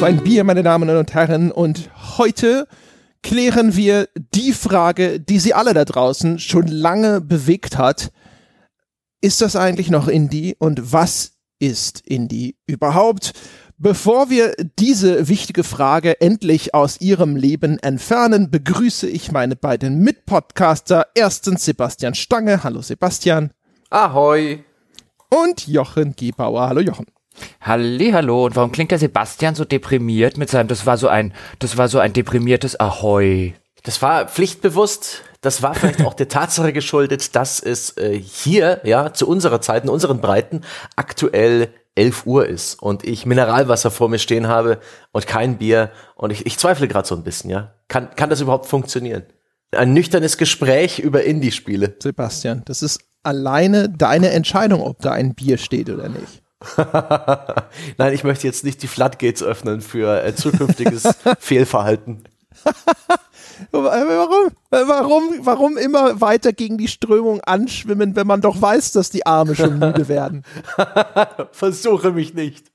auf ein Bier, meine Damen und Herren. Und heute klären wir die Frage, die Sie alle da draußen schon lange bewegt hat. Ist das eigentlich noch Indie und was ist Indie überhaupt? Bevor wir diese wichtige Frage endlich aus Ihrem Leben entfernen, begrüße ich meine beiden Mitpodcaster. Erstens Sebastian Stange. Hallo Sebastian. Ahoi. Und Jochen Gebauer. Hallo Jochen. Hallo und warum klingt der Sebastian so deprimiert mit seinem das war so ein das war so ein deprimiertes Ahoi. Das war pflichtbewusst. Das war vielleicht auch der Tatsache geschuldet, dass es äh, hier ja zu unserer Zeit in unseren Breiten aktuell 11 Uhr ist und ich Mineralwasser vor mir stehen habe und kein Bier und ich, ich zweifle gerade so ein bisschen, ja. Kann, kann das überhaupt funktionieren? Ein nüchternes Gespräch über Indie-Spiele. Sebastian, das ist alleine deine Entscheidung, ob da ein Bier steht oder nicht. Nein, ich möchte jetzt nicht die Floodgates öffnen für äh, zukünftiges Fehlverhalten. warum, warum, warum immer weiter gegen die Strömung anschwimmen, wenn man doch weiß, dass die Arme schon müde werden? Versuche mich nicht.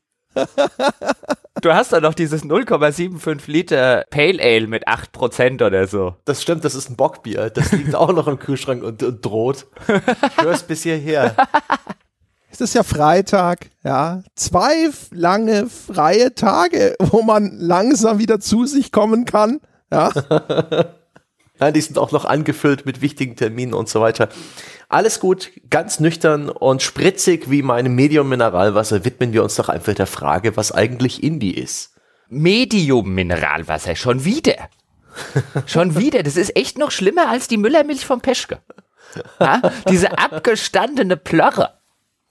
Du hast doch noch dieses 0,75 Liter Pale Ale mit 8% oder so. Das stimmt, das ist ein Bockbier. Das liegt auch noch im Kühlschrank und, und droht. Ich höre es bis hierher. Es ist ja Freitag, ja. Zwei lange freie Tage, wo man langsam wieder zu sich kommen kann. Ja. Nein, die sind auch noch angefüllt mit wichtigen Terminen und so weiter. Alles gut, ganz nüchtern und spritzig wie mein Medium Mineralwasser widmen wir uns doch einfach der Frage, was eigentlich Indie ist. Medium Mineralwasser, schon wieder. schon wieder, das ist echt noch schlimmer als die Müllermilch vom Peschke. Ja? Diese abgestandene Plörre.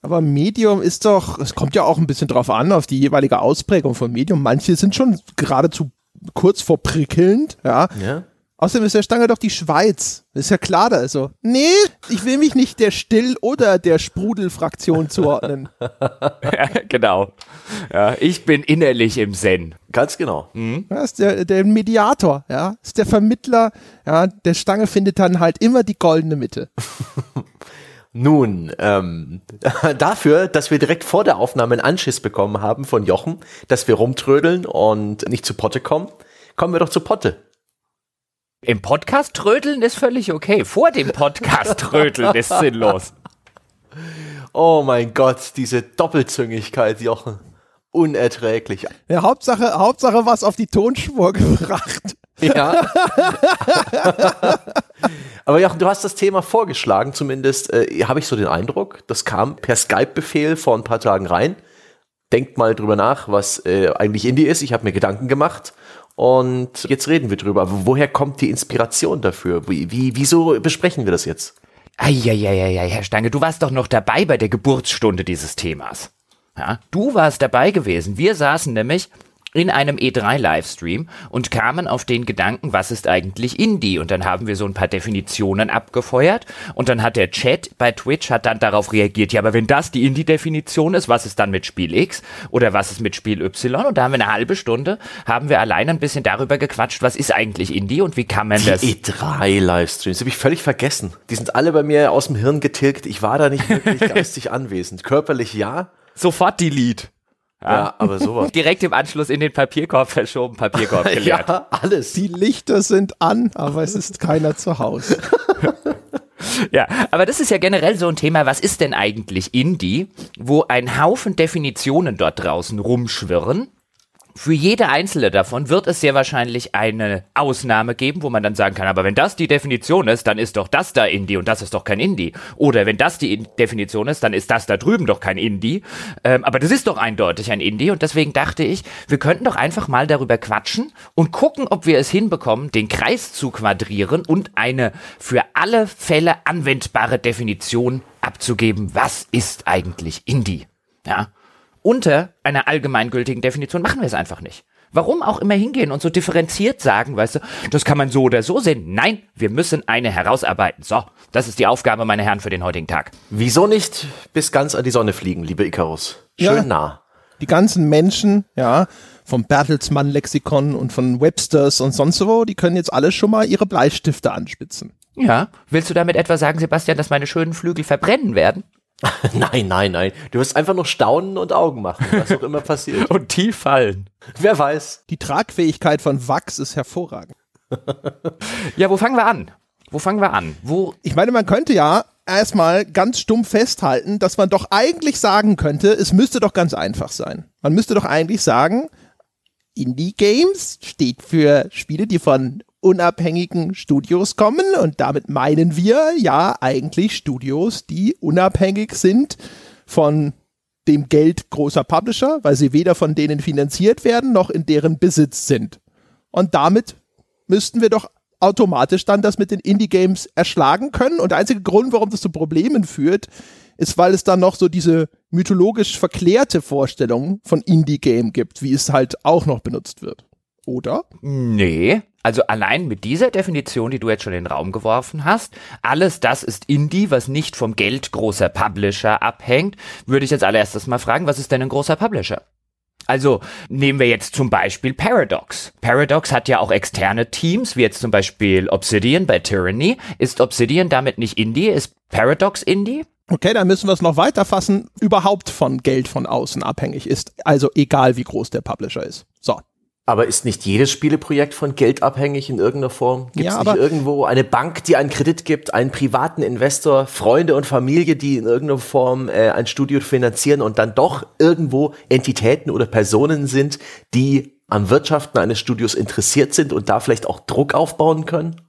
Aber Medium ist doch, es kommt ja auch ein bisschen drauf an, auf die jeweilige Ausprägung von Medium. Manche sind schon geradezu kurz vor prickelnd, ja. Ja. Außerdem ist der Stange doch die Schweiz. Ist ja klar da. Also, nee, ich will mich nicht der Still- oder der Sprudelfraktion zuordnen. ja, genau. Ja, ich bin innerlich im Zen. Ganz genau. Mhm. Das ist der, der Mediator, ja. Das ist der Vermittler. Ja, der Stange findet dann halt immer die goldene Mitte. Nun, ähm, dafür, dass wir direkt vor der Aufnahme einen Anschiss bekommen haben von Jochen, dass wir rumtrödeln und nicht zu Potte kommen, kommen wir doch zu Potte. Im Podcast trödeln ist völlig okay. Vor dem Podcast trödeln ist sinnlos. Oh mein Gott, diese Doppelzüngigkeit, Jochen. Unerträglich. Ja, Hauptsache, Hauptsache was auf die Tonspur gebracht. Ja. Aber Jochen, du hast das Thema vorgeschlagen, zumindest äh, habe ich so den Eindruck. Das kam per Skype-Befehl vor ein paar Tagen rein. Denkt mal drüber nach, was äh, eigentlich Indie ist. Ich habe mir Gedanken gemacht und jetzt reden wir drüber. Aber woher kommt die Inspiration dafür? Wie, wie, wieso besprechen wir das jetzt? Eieieiei, Herr Stange, du warst doch noch dabei bei der Geburtsstunde dieses Themas. Ja, du warst dabei gewesen. Wir saßen nämlich in einem E3-Livestream und kamen auf den Gedanken, was ist eigentlich Indie? Und dann haben wir so ein paar Definitionen abgefeuert und dann hat der Chat bei Twitch hat dann darauf reagiert, ja, aber wenn das die Indie-Definition ist, was ist dann mit Spiel X oder was ist mit Spiel Y? Und da haben wir eine halbe Stunde, haben wir allein ein bisschen darüber gequatscht, was ist eigentlich Indie und wie kann man die das... E3-Livestreams, habe ich völlig vergessen. Die sind alle bei mir aus dem Hirn getilgt. Ich war da nicht wirklich geistig anwesend. Körperlich ja. Sofort Delete. Ja, ja, aber sowas. Direkt im Anschluss in den Papierkorb verschoben, Papierkorb geleert. ja, alles. Die Lichter sind an, aber es ist keiner zu Hause. ja, aber das ist ja generell so ein Thema, was ist denn eigentlich Indie, wo ein Haufen Definitionen dort draußen rumschwirren für jede einzelne davon wird es sehr wahrscheinlich eine Ausnahme geben, wo man dann sagen kann, aber wenn das die Definition ist, dann ist doch das da Indie und das ist doch kein Indie. Oder wenn das die Definition ist, dann ist das da drüben doch kein Indie. Ähm, aber das ist doch eindeutig ein Indie und deswegen dachte ich, wir könnten doch einfach mal darüber quatschen und gucken, ob wir es hinbekommen, den Kreis zu quadrieren und eine für alle Fälle anwendbare Definition abzugeben. Was ist eigentlich Indie? Ja unter einer allgemeingültigen Definition machen wir es einfach nicht. Warum auch immer hingehen und so differenziert sagen, weißt du, das kann man so oder so sehen. Nein, wir müssen eine herausarbeiten. So, das ist die Aufgabe, meine Herren, für den heutigen Tag. Wieso nicht bis ganz an die Sonne fliegen, liebe Icarus? Schön Ja. nah. Die ganzen Menschen, ja, vom Bertelsmann-Lexikon und von Websters und sonst wo, die können jetzt alle schon mal ihre Bleistifte anspitzen. Ja, willst du damit etwa sagen, Sebastian, dass meine schönen Flügel verbrennen werden? nein, nein, nein. Du wirst einfach nur staunen und Augen machen, was auch immer passiert. und tief fallen. Wer weiß. Die Tragfähigkeit von Wachs ist hervorragend. Ja, wo fangen wir an? Wo fangen wir an? Wo Ich meine, man könnte ja erstmal ganz stumpf festhalten, dass man doch eigentlich sagen könnte, es müsste doch ganz einfach sein. Man müsste doch eigentlich sagen, Indie Games steht für Spiele, die von unabhängigen Studios kommen und damit meinen wir ja eigentlich Studios, die unabhängig sind von dem Geld großer Publisher, weil sie weder von denen finanziert werden noch in deren Besitz sind. Und damit müssten wir doch automatisch dann das mit den Indie-Games erschlagen können. Und der einzige Grund, warum das zu Problemen führt, ist, weil es dann noch so diese mythologisch verklärte Vorstellung von Indie-Game gibt, wie es halt auch noch benutzt wird. Oder? Nee. Also allein mit dieser Definition, die du jetzt schon in den Raum geworfen hast, alles das ist Indie, was nicht vom Geld großer Publisher abhängt, würde ich jetzt allererstes mal fragen, was ist denn ein großer Publisher? Also nehmen wir jetzt zum Beispiel Paradox. Paradox hat ja auch externe Teams, wie jetzt zum Beispiel Obsidian bei Tyranny. Ist Obsidian damit nicht Indie? Ist Paradox Indie? Okay, dann müssen wir es noch weiter fassen, überhaupt von Geld von außen abhängig ist. Also egal, wie groß der Publisher ist. So. Aber ist nicht jedes Spieleprojekt von Geld abhängig in irgendeiner Form? Gibt es Ja, nicht irgendwo eine Bank, die einen Kredit gibt, einen privaten Investor, Freunde und Familie, die in irgendeiner Form äh, ein Studio finanzieren und dann doch irgendwo Entitäten oder Personen sind, die am Wirtschaften eines Studios interessiert sind und da vielleicht auch Druck aufbauen können?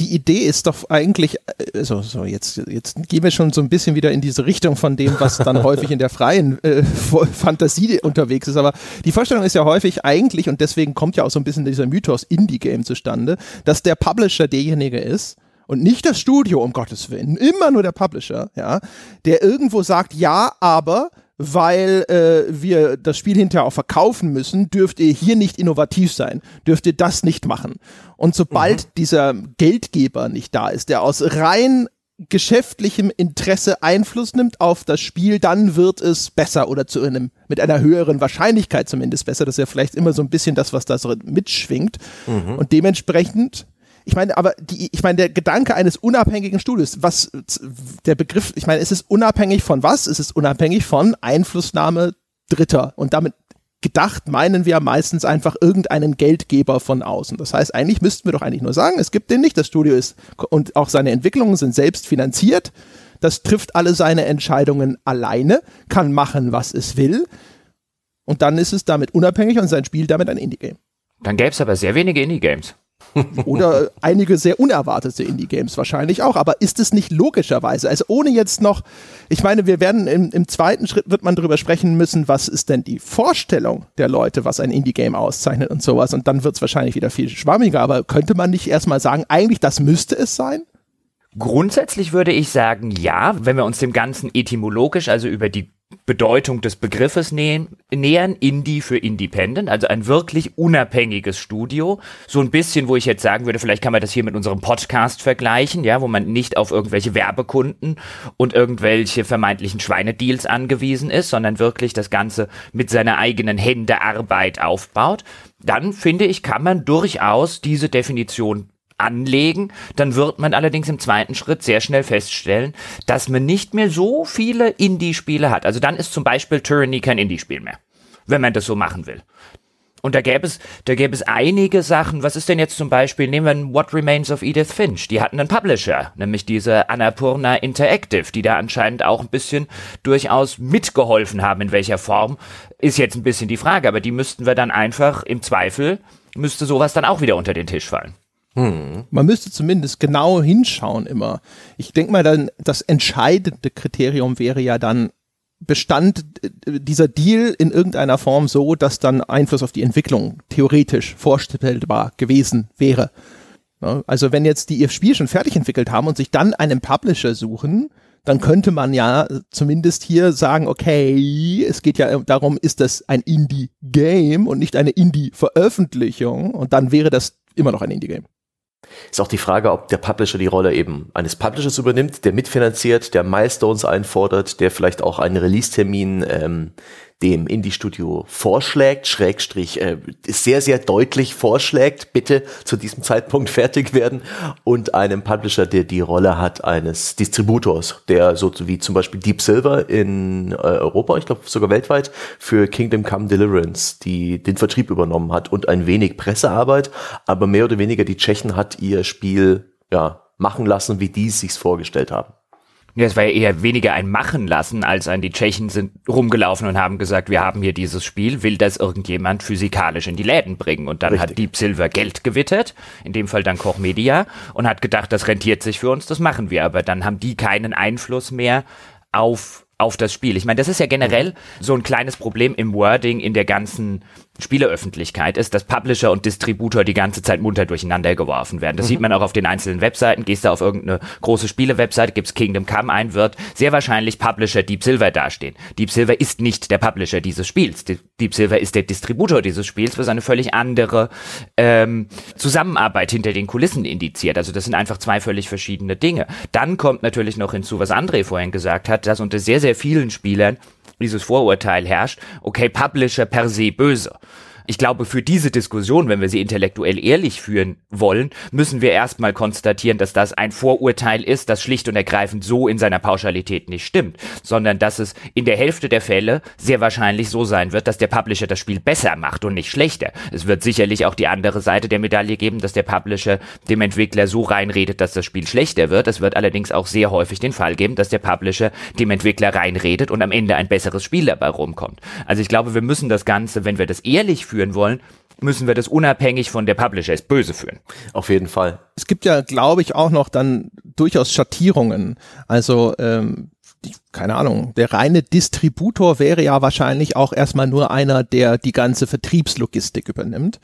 Die Idee ist doch eigentlich, äh, so, jetzt, jetzt gehen wir schon so ein bisschen wieder in diese Richtung von dem, was dann häufig in der freien äh, Fantasie unterwegs ist. Aber die Vorstellung ist ja häufig eigentlich, und deswegen kommt ja auch so ein bisschen dieser Mythos Indie-Game zustande, dass der Publisher derjenige ist, und nicht das Studio, um Gottes Willen, immer nur der Publisher, ja, der irgendwo sagt, ja, aber weil äh, wir das Spiel hinterher auch verkaufen müssen, dürft ihr hier nicht innovativ sein, dürft ihr das nicht machen. Und sobald dieser Geldgeber nicht da ist, der aus rein geschäftlichem Interesse Einfluss nimmt auf das Spiel, dann wird es besser oder zu einem, mit einer höheren Wahrscheinlichkeit zumindest besser. Das ist ja vielleicht immer so ein bisschen das, was da so mitschwingt. Und dementsprechend ich meine, aber die, ich meine, der Gedanke eines unabhängigen Studios, was der Begriff, ich meine, ist es unabhängig von was? Es ist unabhängig von Einflussnahme Dritter. Und damit gedacht meinen wir meistens einfach irgendeinen Geldgeber von außen. Das heißt, eigentlich müssten wir doch eigentlich nur sagen, es gibt den nicht, das Studio ist und auch seine Entwicklungen sind selbst finanziert. Das trifft alle seine Entscheidungen alleine, kann machen, was es will. Und dann ist es damit unabhängig und sein Spiel damit ein Indie-Game. Dann gäbe es aber sehr wenige Indie-Games. Oder einige sehr unerwartete Indie-Games wahrscheinlich auch. Aber ist es nicht logischerweise, also ohne jetzt noch, ich meine, wir werden im, im zweiten Schritt wird man darüber sprechen müssen, was ist denn die Vorstellung der Leute, was ein Indie-Game auszeichnet und sowas. Und dann wird es wahrscheinlich wieder viel schwammiger. Aber könnte man nicht erstmal sagen, eigentlich das müsste es sein? Grundsätzlich würde ich sagen, ja, wenn wir uns dem Ganzen etymologisch, also über die Bedeutung des Begriffes nähen, nähern, Indie für Independent, also ein wirklich unabhängiges Studio. So ein bisschen, wo ich jetzt sagen würde, vielleicht kann man das hier mit unserem Podcast vergleichen, ja, wo man nicht auf irgendwelche Werbekunden und irgendwelche vermeintlichen Schweinedeals angewiesen ist, sondern wirklich das Ganze mit seiner eigenen Händearbeit aufbaut. Dann finde ich, kann man durchaus diese Definition anlegen, dann wird man allerdings im zweiten Schritt sehr schnell feststellen, dass man nicht mehr so viele Indie-Spiele hat. Also dann ist zum Beispiel Tyranny kein Indie-Spiel mehr, wenn man das so machen will. Und da gäbe es, da gäbe es einige Sachen. Was ist denn jetzt zum Beispiel? Nehmen wir What Remains of Edith Finch. Die hatten einen Publisher, nämlich diese Annapurna Interactive, die da anscheinend auch ein bisschen durchaus mitgeholfen haben. In welcher Form ist jetzt ein bisschen die Frage. Aber die müssten wir dann einfach im Zweifel müsste sowas dann auch wieder unter den Tisch fallen. Man müsste zumindest genau hinschauen immer. Ich denke mal, dann das entscheidende Kriterium wäre ja dann, bestand äh, dieser Deal in irgendeiner Form so, dass dann Einfluss auf die Entwicklung theoretisch vorstellbar gewesen wäre. Also wenn jetzt die ihr Spiel schon fertig entwickelt haben und sich dann einen Publisher suchen, dann könnte man ja zumindest hier sagen, okay, es geht ja darum, ist das ein Indie-Game und nicht eine Indie-Veröffentlichung und dann wäre das immer noch ein Indie-Game. Ist auch die Frage, ob der Publisher die Rolle eben eines Publishers übernimmt, der mitfinanziert, der Milestones einfordert, der vielleicht auch einen Release-Termin ähm, dem Indie-Studio vorschlägt, Schrägstrich äh, sehr, sehr deutlich vorschlägt, bitte zu diesem Zeitpunkt fertig werden und einem Publisher, der die Rolle hat eines Distributors, der so wie zum Beispiel Deep Silver in äh, Europa, ich glaube sogar weltweit, für Kingdom Come Deliverance die den Vertrieb übernommen hat und ein wenig Pressearbeit, aber mehr oder weniger die Tschechen hat ihr Spiel ja machen lassen, wie die es sich vorgestellt haben. Ja, es war ja eher weniger ein Machen lassen, als ein die Tschechen sind rumgelaufen und haben gesagt, wir haben hier dieses Spiel, will das irgendjemand physikalisch in die Läden bringen. Und dann Richtig. hat Deep Silver Geld gewittert, in dem Fall dann Koch Media, und hat gedacht, das rentiert sich für uns, das machen wir. Aber dann haben die keinen Einfluss mehr auf auf das Spiel. Ich meine, das ist ja generell so ein kleines Problem im Wording in der ganzen Spieleöffentlichkeit ist, dass Publisher und Distributor die ganze Zeit munter durcheinander geworfen werden. Das mhm. sieht man auch auf den einzelnen Webseiten. Gehst du auf irgendeine große Spielewebseite, gibt's Kingdom Come ein, wird sehr wahrscheinlich Publisher Deep Silver dastehen. Deep Silver ist nicht der Publisher dieses Spiels. Deep Silver ist der Distributor dieses Spiels, was eine völlig andere ähm, Zusammenarbeit hinter den Kulissen indiziert. Also das sind einfach zwei völlig verschiedene Dinge. Dann kommt natürlich noch hinzu, was André vorhin gesagt hat, dass unter sehr, sehr vielen Spielern dieses Vorurteil herrscht, okay, Publisher per se böse. Ich glaube, für diese Diskussion, wenn wir sie intellektuell ehrlich führen wollen, müssen wir erstmal konstatieren, dass das ein Vorurteil ist, das schlicht und ergreifend so in seiner Pauschalität nicht stimmt, sondern dass es in der Hälfte der Fälle sehr wahrscheinlich so sein wird, dass der Publisher das Spiel besser macht und nicht schlechter. Es wird sicherlich auch die andere Seite der Medaille geben, dass der Publisher dem Entwickler so reinredet, dass das Spiel schlechter wird. Es wird allerdings auch sehr häufig den Fall geben, dass der Publisher dem Entwickler reinredet und am Ende ein besseres Spiel dabei rumkommt. Also ich glaube, wir müssen das Ganze, wenn wir das ehrlich führen wollen, müssen wir das unabhängig von der Publisher ist böse führen. Auf jeden Fall. Es gibt ja, glaube ich, auch noch dann durchaus Schattierungen. Also ähm, die, keine Ahnung, der reine Distributor wäre ja wahrscheinlich auch erstmal nur einer, der die ganze Vertriebslogistik übernimmt.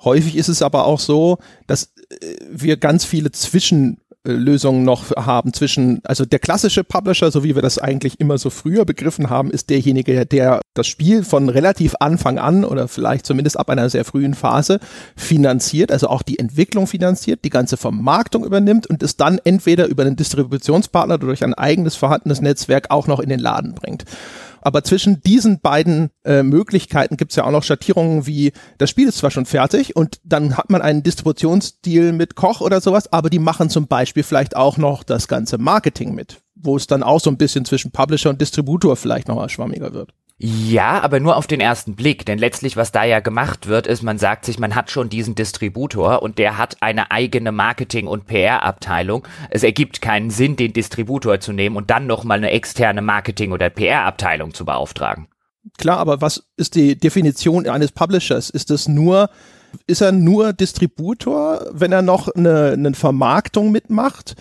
Häufig ist es aber auch so, dass äh, wir ganz viele Zwischen Lösungen noch haben zwischen, also der klassische Publisher, so wie wir das eigentlich immer so früher begriffen haben, ist derjenige, der das Spiel von relativ Anfang an oder vielleicht zumindest ab einer sehr frühen Phase finanziert, also auch die Entwicklung finanziert, die ganze Vermarktung übernimmt und es dann entweder über einen Distributionspartner oder durch ein eigenes vorhandenes Netzwerk auch noch in den Laden bringt. Aber zwischen diesen beiden äh, Möglichkeiten gibt es ja auch noch Schattierungen wie, das Spiel ist zwar schon fertig und dann hat man einen Distributionsstil mit Koch oder sowas, aber die machen zum Beispiel vielleicht auch noch das ganze Marketing mit, wo es dann auch so ein bisschen zwischen Publisher und Distributor vielleicht noch mal schwammiger wird. Ja, aber nur auf den ersten Blick, denn letztlich, was da ja gemacht wird, ist, man sagt sich, man hat schon diesen Distributor und der hat eine eigene Marketing- und PR-Abteilung. Es ergibt keinen Sinn, den Distributor zu nehmen und dann nochmal eine externe Marketing- oder PR-Abteilung zu beauftragen. Klar, aber was ist die Definition eines Publishers? Ist es nur, ist er nur Distributor, wenn er noch eine, eine Vermarktung mitmacht?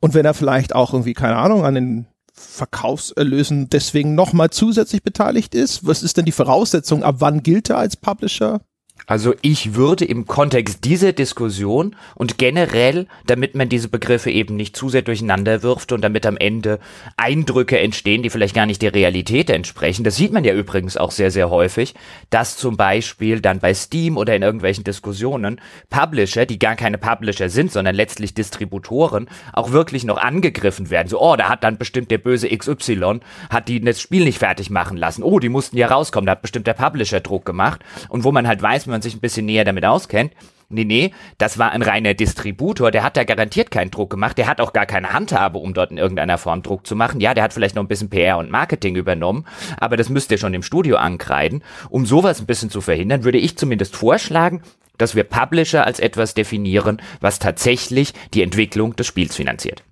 Und wenn er vielleicht auch irgendwie, keine Ahnung, an den Verkaufserlösen deswegen nochmal zusätzlich beteiligt ist? Was ist denn die Voraussetzung? Ab wann gilt er als Publisher? Also ich würde im Kontext dieser Diskussion und generell, damit man diese Begriffe eben nicht zu sehr durcheinander wirft und damit am Ende Eindrücke entstehen, die vielleicht gar nicht der Realität entsprechen, das sieht man ja übrigens auch sehr, sehr häufig, dass zum Beispiel dann bei Steam oder in irgendwelchen Diskussionen Publisher, die gar keine Publisher sind, sondern letztlich Distributoren, auch wirklich noch angegriffen werden. So, oh, da hat dann bestimmt der böse XY, hat die das Spiel nicht fertig machen lassen. Oh, die mussten ja rauskommen, da hat bestimmt der Publisher Druck gemacht. Und wo man halt weiß, man sich ein bisschen näher damit auskennt, Nee, nee, das war ein reiner Distributor, der hat da garantiert keinen Druck gemacht, der hat auch gar keine Handhabe, um dort in irgendeiner Form Druck zu machen. Ja, der hat vielleicht noch ein bisschen PR und Marketing übernommen, aber das müsst ihr schon im Studio ankreiden. Um sowas ein bisschen zu verhindern, würde ich zumindest vorschlagen, dass wir Publisher als etwas definieren, was tatsächlich die Entwicklung des Spiels finanziert.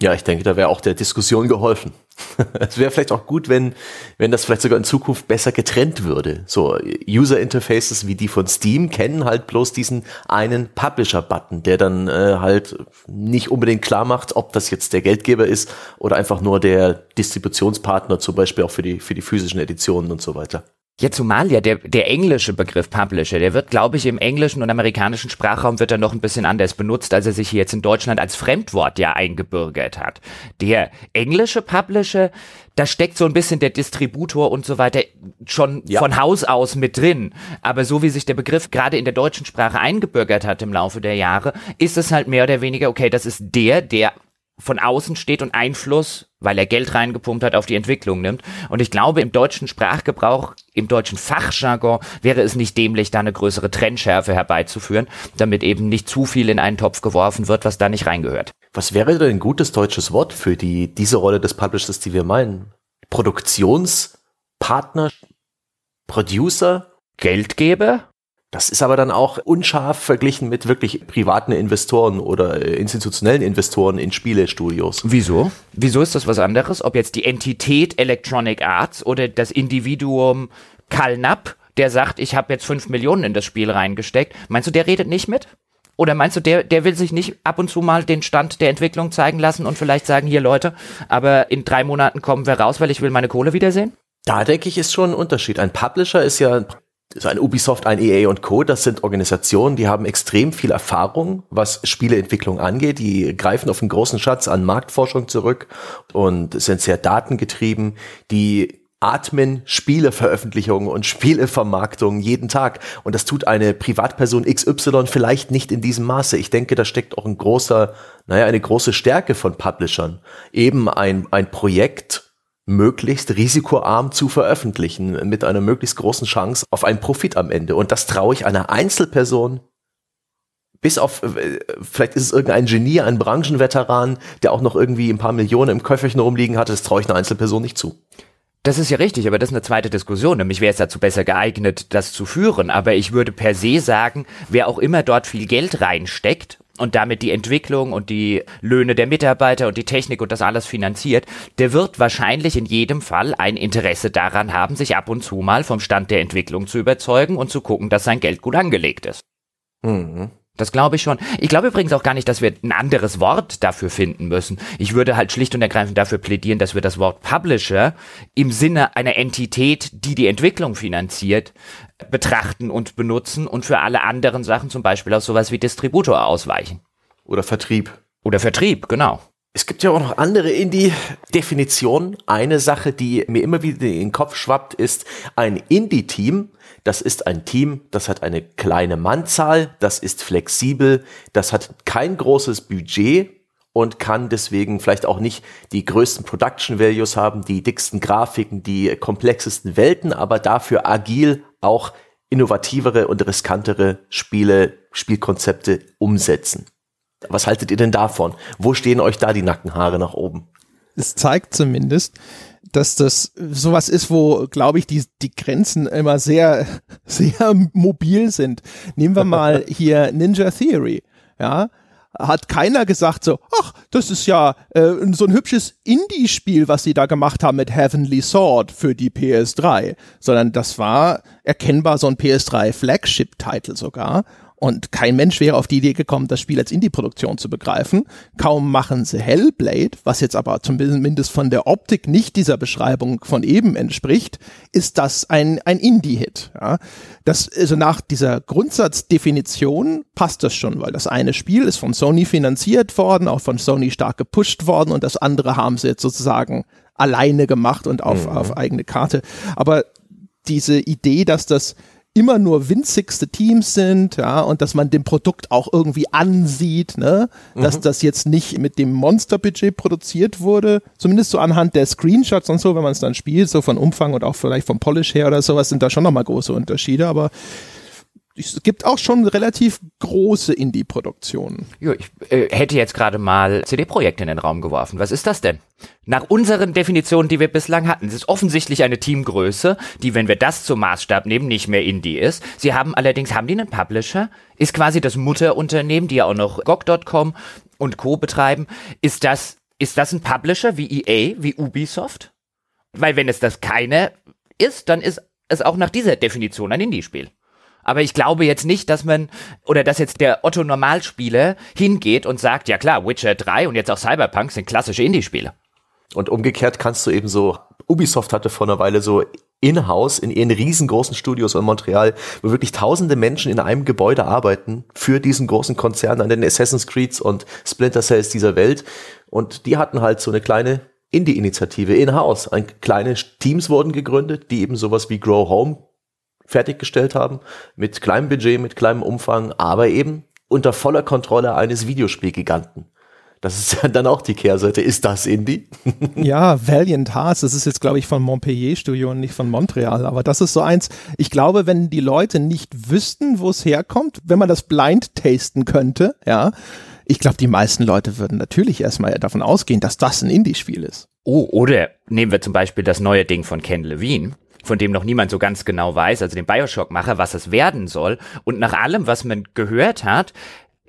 Ja, ich denke, da wäre auch der Diskussion geholfen. es wäre vielleicht auch gut, wenn, wenn das vielleicht sogar in Zukunft besser getrennt würde. So User Interfaces wie die von Steam kennen halt bloß diesen einen Publisher-Button, der dann äh, halt nicht unbedingt klar macht, ob das jetzt der Geldgeber ist oder einfach nur der Distributionspartner, zum Beispiel auch für die, für die physischen Editionen und so weiter. Ja, zumal ja der, der englische Begriff Publisher, der wird, glaube ich, im englischen und amerikanischen Sprachraum wird er noch ein bisschen anders benutzt, als er sich hier jetzt in Deutschland als Fremdwort ja eingebürgert hat. Der englische Publisher, da steckt so ein bisschen der Distributor und so weiter schon ja. von Haus aus mit drin. Aber so wie sich der Begriff gerade in der deutschen Sprache eingebürgert hat im Laufe der Jahre, ist es halt mehr oder weniger, okay, das ist der, der von außen steht und Einfluss weil er Geld reingepumpt hat, auf die Entwicklung nimmt. Und ich glaube, im deutschen Sprachgebrauch, im deutschen Fachjargon wäre es nicht dämlich, da eine größere Trennschärfe herbeizuführen, damit eben nicht zu viel in einen Topf geworfen wird, was da nicht reingehört. Was wäre denn ein gutes deutsches Wort für die, diese Rolle des Publishers, die wir meinen? Produktionspartner? Producer? Geldgeber? Das ist aber dann auch unscharf verglichen mit wirklich privaten Investoren oder äh, institutionellen Investoren in Spielestudios. Wieso? Wieso ist das was anderes? Ob jetzt die Entität Electronic Arts oder das Individuum Karl der sagt, ich habe jetzt fünf Millionen in das Spiel reingesteckt. Meinst du, der redet nicht mit? Oder meinst du, der, der will sich nicht ab und zu mal den Stand der Entwicklung zeigen lassen und vielleicht sagen, hier Leute, aber in drei Monaten kommen wir raus, weil ich will meine Kohle wiedersehen? Da denke ich, ist schon ein Unterschied. Ein Publisher ist ja so ein Ubisoft, ein EA und Co., das sind Organisationen, die haben extrem viel Erfahrung, was Spieleentwicklung angeht. Die greifen auf einen großen Schatz an Marktforschung zurück und sind sehr datengetrieben. Die atmen Spieleveröffentlichungen und Spielevermarktungen jeden Tag. Und das tut eine Privatperson XY vielleicht nicht in diesem Maße. Ich denke, da steckt auch ein großer, naja, eine große Stärke von Publishern. Eben ein, ein Projekt möglichst risikoarm zu veröffentlichen, mit einer möglichst großen Chance auf einen Profit am Ende. Und das traue ich einer Einzelperson bis auf, äh, vielleicht ist es irgendein Genie, ein Branchenveteran, der auch noch irgendwie ein paar Millionen im Köfferchen rumliegen hatte, das traue ich einer Einzelperson nicht zu. Das ist ja richtig, aber das ist eine zweite Diskussion. Nämlich wäre es dazu besser geeignet, das zu führen. Aber ich würde per se sagen, wer auch immer dort viel Geld reinsteckt und damit die Entwicklung und die Löhne der Mitarbeiter und die Technik und das alles finanziert, der wird wahrscheinlich in jedem Fall ein Interesse daran haben, sich ab und zu mal vom Stand der Entwicklung zu überzeugen und zu gucken, dass sein Geld gut angelegt ist. Mhm. Das glaube ich schon. Ich glaube übrigens auch gar nicht, dass wir ein anderes Wort dafür finden müssen. Ich würde halt schlicht und ergreifend dafür plädieren, dass wir das Wort Publisher im Sinne einer Entität, die die Entwicklung finanziert, betrachten und benutzen und für alle anderen Sachen zum Beispiel auf sowas wie Distributor ausweichen. Oder Vertrieb. Oder Vertrieb, genau. Es gibt ja auch noch andere Indie-Definitionen. Eine Sache, die mir immer wieder in den Kopf schwappt, ist ein Indie-Team. Das ist ein Team, das hat eine kleine Mannzahl, das ist flexibel, das hat kein großes Budget und kann deswegen vielleicht auch nicht die größten Production Values haben, die dicksten Grafiken, die komplexesten Welten, aber dafür agil auch innovativere und riskantere Spiele, Spielkonzepte umsetzen. Was haltet ihr denn davon? Wo stehen euch da die Nackenhaare nach oben? Es zeigt zumindest, dass das sowas ist, wo, glaube ich, die, die Grenzen immer sehr, sehr mobil sind. Nehmen wir mal hier Ninja Theory. Ja, hat keiner gesagt so, ach, das ist ja äh, so ein hübsches Indie-Spiel, was sie da gemacht haben mit Heavenly Sword für die PS3, sondern das war erkennbar so ein PS3-Flagship-Titel sogar. Und kein Mensch wäre auf die Idee gekommen, das Spiel als Indie-Produktion zu begreifen. Kaum machen sie Hellblade, was jetzt aber zumindest von der Optik nicht dieser Beschreibung von eben entspricht, ist das ein, ein Indie-Hit. Ja. Das, also nach dieser Grundsatzdefinition passt das schon, weil das eine Spiel ist von Sony finanziert worden, auch von Sony stark gepusht worden und das andere haben sie jetzt sozusagen alleine gemacht und auf, mhm. auf eigene Karte. Aber diese Idee, dass das immer nur winzigste Teams sind, ja, und dass man dem Produkt auch irgendwie ansieht, ne, mhm. dass das jetzt nicht mit dem Monsterbudget produziert wurde, zumindest so anhand der Screenshots und so, wenn man es dann spielt, so von Umfang und auch vielleicht vom Polish her oder sowas, sind da schon nochmal große Unterschiede, aber es gibt auch schon relativ große Indie-Produktionen. Ja, ich äh, hätte jetzt gerade mal CD-Projekte in den Raum geworfen. Was ist das denn? Nach unseren Definitionen, die wir bislang hatten, es ist offensichtlich eine Teamgröße, die, wenn wir das zum Maßstab nehmen, nicht mehr Indie ist. Sie haben allerdings, haben die einen Publisher? Ist quasi das Mutterunternehmen, die ja auch noch GOG.com und Co. betreiben. Ist das, ist das ein Publisher wie EA, wie Ubisoft? Weil wenn es das keine ist, dann ist es auch nach dieser Definition ein Indie-Spiel. Aber ich glaube jetzt nicht, dass man, oder dass jetzt der Otto Normalspieler hingeht und sagt, ja klar, Witcher 3 und jetzt auch Cyberpunk sind klassische Indie-Spiele. Und umgekehrt kannst du eben so, Ubisoft hatte vor einer Weile so in-house in ihren riesengroßen Studios in Montreal, wo wirklich tausende Menschen in einem Gebäude arbeiten für diesen großen Konzern an den Assassin's Creeds und Splinter Cells dieser Welt. Und die hatten halt so eine kleine Indie-Initiative in-house. Kleine Teams wurden gegründet, die eben sowas wie Grow Home fertiggestellt haben, mit kleinem Budget, mit kleinem Umfang, aber eben unter voller Kontrolle eines Videospielgiganten. Das ist ja dann auch die Kehrseite. Ist das Indie? ja, Valiant Hearts, das ist jetzt, glaube ich, von Montpellier Studio und nicht von Montreal. Aber das ist so eins, ich glaube, wenn die Leute nicht wüssten, wo es herkommt, wenn man das blind tasten könnte, ja, ich glaube, die meisten Leute würden natürlich erstmal davon ausgehen, dass das ein Indie-Spiel ist. Oh, oder nehmen wir zum Beispiel das neue Ding von Ken Levine von dem noch niemand so ganz genau weiß, also den Bioshock-Macher, was es werden soll. Und nach allem, was man gehört hat,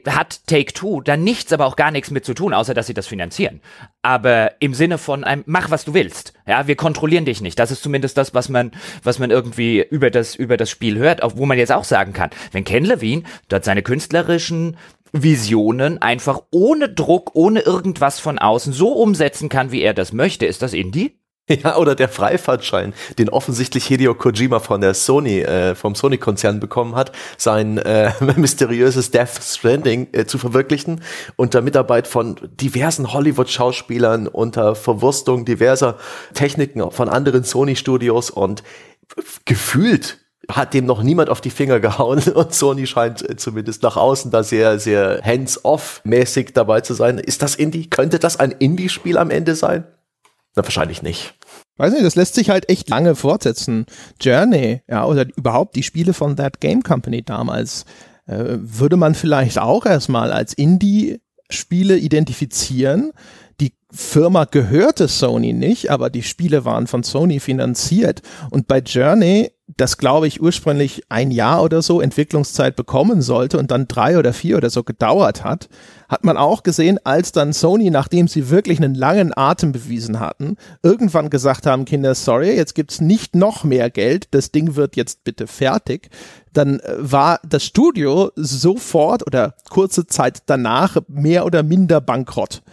hat Take-Two da nichts, aber auch gar nichts mit zu tun, außer dass sie das finanzieren. Aber im Sinne von einem, mach was du willst. Ja, wir kontrollieren dich nicht. Das ist zumindest das, was man, was man irgendwie über das, über das Spiel hört, auch wo man jetzt auch sagen kann, wenn Ken Levine dort seine künstlerischen Visionen einfach ohne Druck, ohne irgendwas von außen so umsetzen kann, wie er das möchte, ist das Indie? Ja, oder der Freifahrtschein, den offensichtlich Hideo Kojima von der Sony, äh, vom Sony-Konzern bekommen hat, sein äh, mysteriöses Death Stranding äh, zu verwirklichen, unter Mitarbeit von diversen Hollywood-Schauspielern, unter Verwurstung diverser Techniken von anderen Sony-Studios und gefühlt hat dem noch niemand auf die Finger gehauen und Sony scheint äh, zumindest nach außen da sehr, sehr hands-off-mäßig dabei zu sein. Ist das Indie? Könnte das ein Indie-Spiel am Ende sein? Na, wahrscheinlich nicht. Weiß nicht, das lässt sich halt echt lange fortsetzen. Journey, ja, oder überhaupt die Spiele von That Game Company damals, äh, würde man vielleicht auch erstmal als Indie-Spiele identifizieren. Firma gehörte Sony nicht, aber die Spiele waren von Sony finanziert. Und bei Journey das, glaube ich, ursprünglich ein Jahr oder so Entwicklungszeit bekommen sollte und dann drei oder vier oder so gedauert hat, hat man auch gesehen, als dann Sony, nachdem sie wirklich einen langen Atem bewiesen hatten, irgendwann gesagt haben, Kinder, sorry, jetzt gibt's nicht noch mehr Geld, das Ding wird jetzt bitte fertig, dann äh, war das Studio sofort oder kurze Zeit danach mehr oder minder bankrott.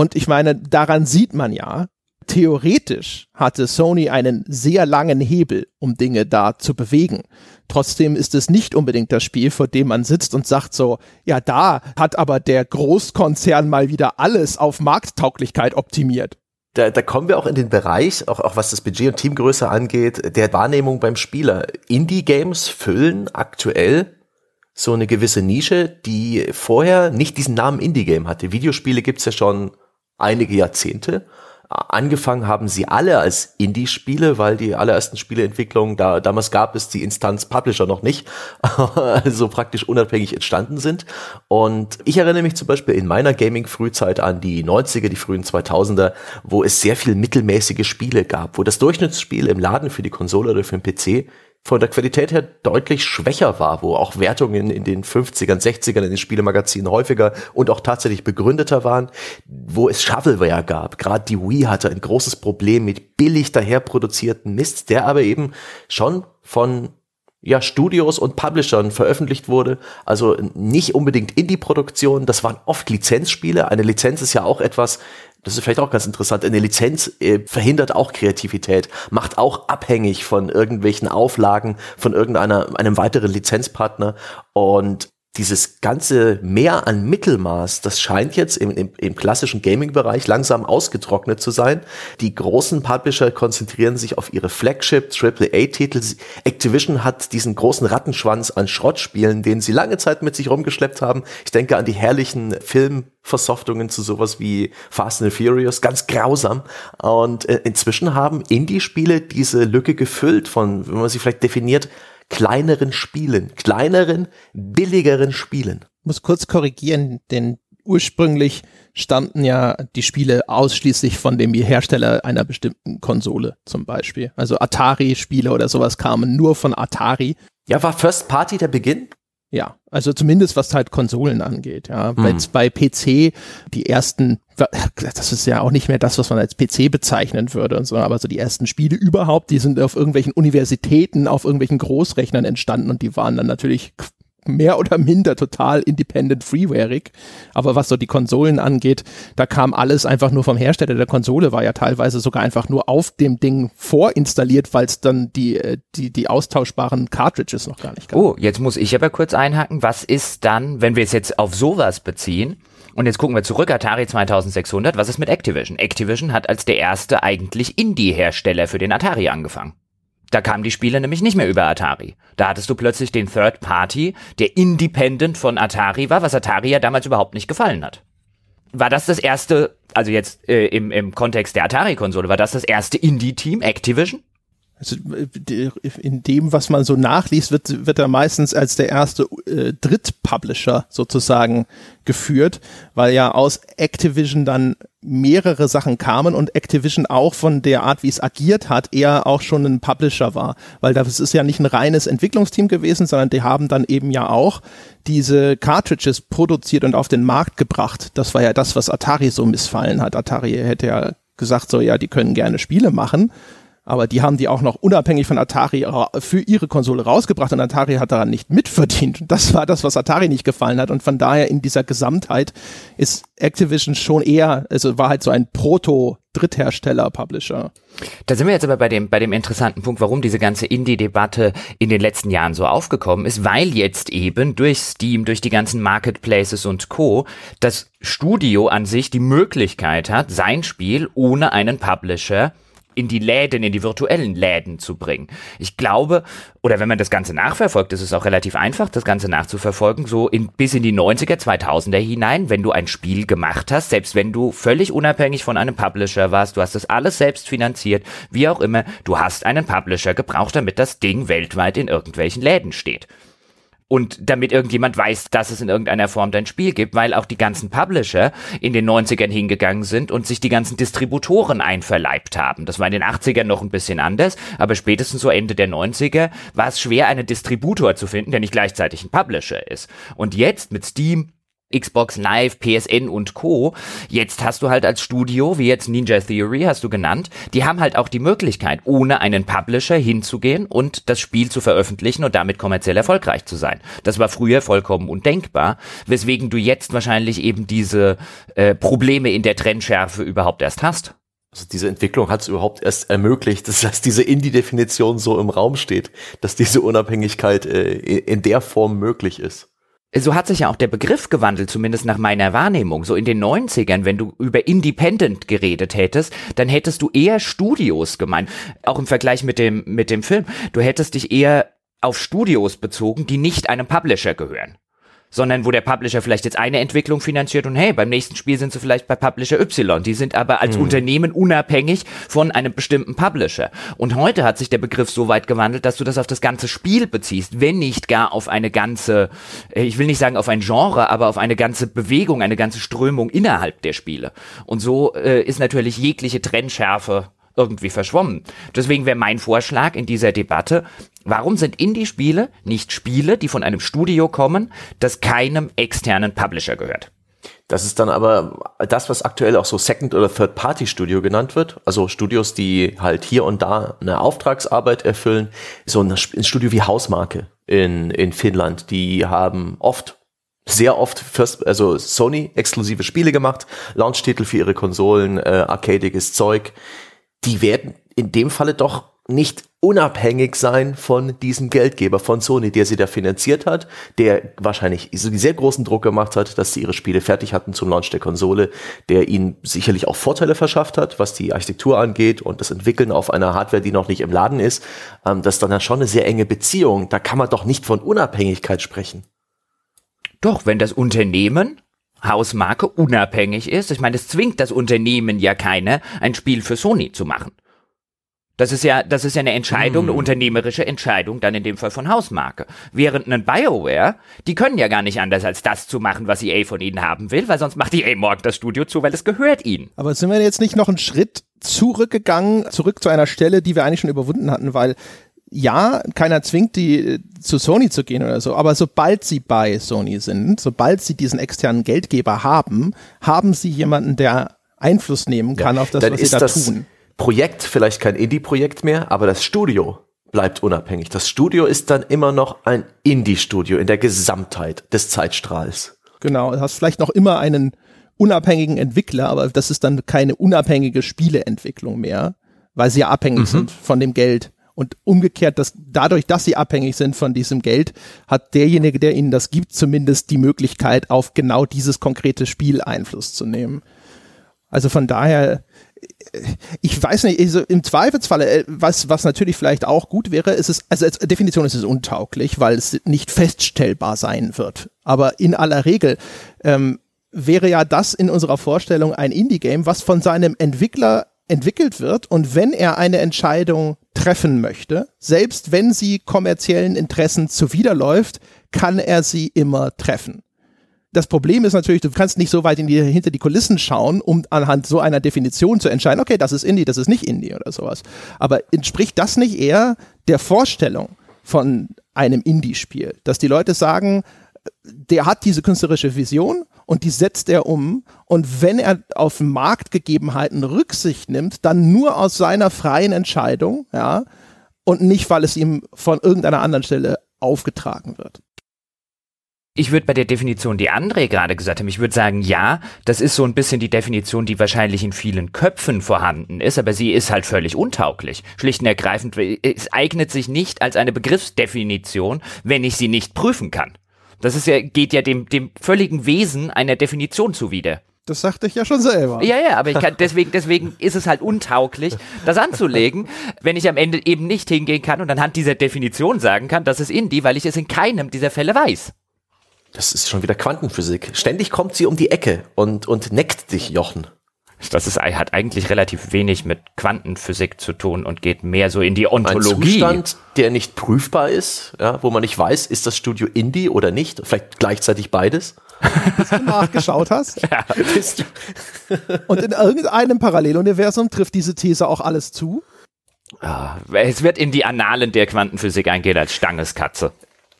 Und ich meine, daran sieht man ja, theoretisch hatte Sony einen sehr langen Hebel, um Dinge da zu bewegen. Trotzdem ist es nicht unbedingt das Spiel, vor dem man sitzt und sagt so, ja, da hat aber der Großkonzern mal wieder alles auf Markttauglichkeit optimiert. Da, da kommen wir auch in den Bereich, auch, auch was das Budget und Teamgröße angeht, der Wahrnehmung beim Spieler. Indie-Games füllen aktuell so eine gewisse Nische, die vorher nicht diesen Namen Indie-Game hatte. Videospiele gibt's ja schon einige Jahrzehnte angefangen haben sie alle als Indie-Spiele, weil die allerersten Spieleentwicklungen, da, damals gab es die Instanz Publisher noch nicht, also praktisch unabhängig entstanden sind. Und ich erinnere mich zum Beispiel in meiner Gaming-Frühzeit an die 90er, die frühen 2000er, wo es sehr viel mittelmäßige Spiele gab, wo das Durchschnittsspiel im Laden für die Konsole oder für den PC von der Qualität her deutlich schwächer war, wo auch Wertungen in den 50ern, 60ern in den Spielemagazinen häufiger und auch tatsächlich begründeter waren, wo es Shovelware gab. Gerade die Wii hatte ein großes Problem mit billig daher produzierten Mist, der aber eben schon von ja, Studios und Publishern veröffentlicht wurde. Also nicht unbedingt Indie-Produktionen, das waren oft Lizenzspiele. Eine Lizenz ist ja auch etwas, das ist vielleicht auch ganz interessant, eine Lizenz äh, verhindert auch Kreativität, macht auch abhängig von irgendwelchen Auflagen, von irgendeiner, einem weiteren Lizenzpartner und dieses ganze Mehr an Mittelmaß, das scheint jetzt im, im, im klassischen Gaming-Bereich langsam ausgetrocknet zu sein. Die großen Publisher konzentrieren sich auf ihre Flagship AAA-Titel. Activision hat diesen großen Rattenschwanz an Schrottspielen, den sie lange Zeit mit sich rumgeschleppt haben. Ich denke an die herrlichen Filmversoftungen zu sowas wie Fast and Furious, ganz grausam. Und äh, inzwischen haben Indie-Spiele diese Lücke gefüllt von, wenn man sie vielleicht definiert, kleineren Spielen, kleineren, billigeren Spielen. Ich muss kurz korrigieren, denn ursprünglich stammten ja die Spiele ausschließlich von dem Hersteller einer bestimmten Konsole zum Beispiel. Also Atari-Spiele oder sowas kamen nur von Atari. Ja, war First Party der Beginn? Ja, also zumindest was halt Konsolen angeht. Ja, hm. bei PC die ersten, das ist ja auch nicht mehr das, was man als PC bezeichnen würde und so, aber so die ersten Spiele überhaupt, die sind auf irgendwelchen Universitäten, auf irgendwelchen Großrechnern entstanden und die waren dann natürlich mehr oder minder total independent freewareig. Aber was so die Konsolen angeht, da kam alles einfach nur vom Hersteller der Konsole, war ja teilweise sogar einfach nur auf dem Ding vorinstalliert, weil es dann die, äh, die, die austauschbaren Cartridges noch gar nicht gab. Oh, jetzt muss ich aber kurz einhaken. Was ist dann, wenn wir es jetzt auf sowas beziehen? Und jetzt gucken wir zurück, Atari 2600, was ist mit Activision? Activision hat als der erste eigentlich Indie-Hersteller für den Atari angefangen. Da kamen die Spiele nämlich nicht mehr über Atari. Da hattest du plötzlich den Third Party, der independent von Atari war, was Atari ja damals überhaupt nicht gefallen hat. war das das erste, also jetzt äh, im, im Kontext der Atari-Konsole, war das das erste Indie-Team, Activision? Also in dem, was man so nachliest, wird, wird er meistens als der erste äh, Drittpublisher sozusagen geführt, weil ja aus Activision dann mehrere Sachen kamen und Activision auch von der Art, wie es agiert hat, eher auch schon ein Publisher war. Weil das ist ja nicht ein reines Entwicklungsteam gewesen, sondern die haben dann eben ja auch diese Cartridges produziert und auf den Markt gebracht. Das war ja das, was Atari so missfallen hat. Atari hätte ja gesagt, so ja, die können gerne Spiele machen aber die haben die auch noch unabhängig von Atari für ihre Konsole rausgebracht und Atari hat daran nicht mitverdient. Das war das, was Atari nicht gefallen hat und von daher in dieser Gesamtheit ist Activision schon eher, also war halt so ein Proto-Dritthersteller-Publisher. Da sind wir jetzt aber bei dem, bei dem interessanten Punkt, warum diese ganze Indie-Debatte in den letzten Jahren so aufgekommen ist, weil jetzt eben durch Steam, durch die ganzen Marketplaces und Co. das Studio an sich die Möglichkeit hat, sein Spiel ohne einen Publisher in die Läden, in die virtuellen Läden zu bringen. Ich glaube, oder wenn man das Ganze nachverfolgt, ist es auch relativ einfach, das Ganze nachzuverfolgen, so in, bis in die 90er, 2000er hinein, wenn du ein Spiel gemacht hast, selbst wenn du völlig unabhängig von einem Publisher warst, du hast das alles selbst finanziert, wie auch immer, du hast einen Publisher gebraucht, damit das Ding weltweit in irgendwelchen Läden steht und damit irgendjemand weiß, dass es in irgendeiner Form dein Spiel gibt, weil auch die ganzen Publisher in den 90ern hingegangen sind und sich die ganzen Distributoren einverleibt haben. Das war in den 80ern noch ein bisschen anders, aber spätestens so Ende der 90er war es schwer, einen Distributor zu finden, der nicht gleichzeitig ein Publisher ist. Und jetzt mit Steam, Xbox Live, PSN und Co. Jetzt hast du halt als Studio, wie jetzt Ninja Theory hast du genannt, die haben halt auch die Möglichkeit, ohne einen Publisher hinzugehen und das Spiel zu veröffentlichen und damit kommerziell erfolgreich zu sein. Das war früher vollkommen undenkbar, weswegen du jetzt wahrscheinlich eben diese äh, Probleme in der Trennschärfe überhaupt erst hast. Also diese Entwicklung hat es überhaupt erst ermöglicht, dass, dass diese Indie-Definition so im Raum steht, dass diese Unabhängigkeit äh, in der Form möglich ist so hat sich ja auch der Begriff gewandelt, zumindest nach meiner Wahrnehmung. So in den 90ern, wenn du über Independent geredet hättest, dann hättest du eher Studios gemeint. Auch im Vergleich mit dem, mit dem Film. Du hättest dich eher auf Studios bezogen, die nicht einem Publisher gehören sondern wo der Publisher vielleicht jetzt eine Entwicklung finanziert und hey, beim nächsten Spiel sind sie vielleicht bei Publisher Y. Die sind aber als mhm. Unternehmen unabhängig von einem bestimmten Publisher. Und heute hat sich der Begriff so weit gewandelt, dass du das auf das ganze Spiel beziehst, wenn nicht gar auf eine ganze, äh, ich will nicht sagen auf ein Genre, aber auf eine ganze Bewegung, eine ganze Strömung innerhalb der Spiele. Und so äh, ist natürlich jegliche Trennschärfe irgendwie verschwommen. Deswegen wäre mein Vorschlag in dieser Debatte, warum sind Indie-Spiele nicht Spiele, die von einem Studio kommen, das keinem externen Publisher gehört? Das ist dann aber das, was aktuell auch so Second- oder Third-Party-Studio genannt wird. Also Studios, die halt hier und da eine Auftragsarbeit erfüllen. So ein Studio wie Hausmarke in, in Finnland, die haben oft sehr oft First, also Sony exklusive Spiele gemacht, Launch-Titel für ihre Konsolen, äh, arcadiges Zeug die werden in dem Falle doch nicht unabhängig sein von diesem Geldgeber von Sony, der sie da finanziert hat, der wahrscheinlich sehr großen Druck gemacht hat, dass sie ihre Spiele fertig hatten zum Launch der Konsole, der ihnen sicherlich auch Vorteile verschafft hat, was die Architektur angeht und das Entwickeln auf einer Hardware, die noch nicht im Laden ist. Ähm, das ist dann schon eine sehr enge Beziehung. Da kann man doch nicht von Unabhängigkeit sprechen. Doch, wenn das Unternehmen Hausmarke unabhängig ist. Ich meine, es zwingt das Unternehmen ja keiner, ein Spiel für Sony zu machen. Das ist ja, das ist ja eine Entscheidung, eine hm. unternehmerische Entscheidung, dann in dem Fall von Hausmarke. Während ein BioWare, die können ja gar nicht anders als das zu machen, was EA von ihnen haben will, weil sonst macht EA morgen das Studio zu, weil es gehört ihnen. Aber sind wir jetzt nicht noch einen Schritt zurückgegangen, zurück zu einer Stelle, die wir eigentlich schon überwunden hatten, weil ja, keiner zwingt die äh, zu Sony zu gehen oder so, aber sobald sie bei Sony sind, sobald sie diesen externen Geldgeber haben, haben sie jemanden, der Einfluss nehmen kann ja, auf das, was sie da das tun. Projekt vielleicht kein Indie-Projekt mehr, aber das Studio bleibt unabhängig. Das Studio ist dann immer noch ein Indie-Studio in der Gesamtheit des Zeitstrahls. Genau, du hast vielleicht noch immer einen unabhängigen Entwickler, aber das ist dann keine unabhängige Spieleentwicklung mehr, weil sie ja abhängig mhm. sind von dem Geld und umgekehrt, dass dadurch, dass sie abhängig sind von diesem Geld, hat derjenige, der ihnen das gibt, zumindest die Möglichkeit, auf genau dieses konkrete Spiel Einfluss zu nehmen. Also von daher, ich weiß nicht, also im Zweifelsfalle, äh, was, was natürlich vielleicht auch gut wäre, ist es, also als Definition ist es untauglich, weil es nicht feststellbar sein wird. Aber in aller Regel, ähm, wäre ja das in unserer Vorstellung ein Indie-Game, was von seinem Entwickler entwickelt wird und wenn er eine Entscheidung treffen möchte, selbst wenn sie kommerziellen Interessen zuwiderläuft, kann er sie immer treffen. Das Problem ist natürlich, du kannst nicht so weit die, hinter die Kulissen schauen, um anhand so einer Definition zu entscheiden, okay, das ist Indie, das ist nicht Indie oder sowas. Aber entspricht das nicht eher der Vorstellung von einem Indie-Spiel, dass die Leute sagen, der hat diese künstlerische Vision und die setzt er um. Und wenn er auf Marktgegebenheiten Rücksicht nimmt, dann nur aus seiner freien Entscheidung, ja, und nicht, weil es ihm von irgendeiner anderen Stelle aufgetragen wird. Ich würde bei der Definition, die André gerade gesagt hat, ich würde sagen, ja, das ist so ein bisschen die Definition, die wahrscheinlich in vielen Köpfen vorhanden ist, aber sie ist halt völlig untauglich. Schlicht und ergreifend, es eignet sich nicht als eine Begriffsdefinition, wenn ich sie nicht prüfen kann. Das ist ja, geht ja dem, dem völligen Wesen einer Definition zuwider. Das sagte ich ja schon selber. Ja, ja, aber ich kann, deswegen, deswegen ist es halt untauglich, das anzulegen, wenn ich am Ende eben nicht hingehen kann und anhand dieser Definition sagen kann, das ist Indie, weil ich es in keinem dieser Fälle weiß. Das ist schon wieder Quantenphysik. Ständig kommt sie um die Ecke und, und neckt dich, Jochen. Das ist, hat eigentlich relativ wenig mit Quantenphysik zu tun und geht mehr so in die Ontologie. Ein Zustand, der nicht prüfbar ist, ja, wo man nicht weiß, ist das Studio Indie oder nicht, vielleicht gleichzeitig beides. Bis du nachgeschaut hast. Ja. und in irgendeinem Paralleluniversum trifft diese These auch alles zu. Ah, es wird in die Annalen der Quantenphysik eingehen als Stangeskatze.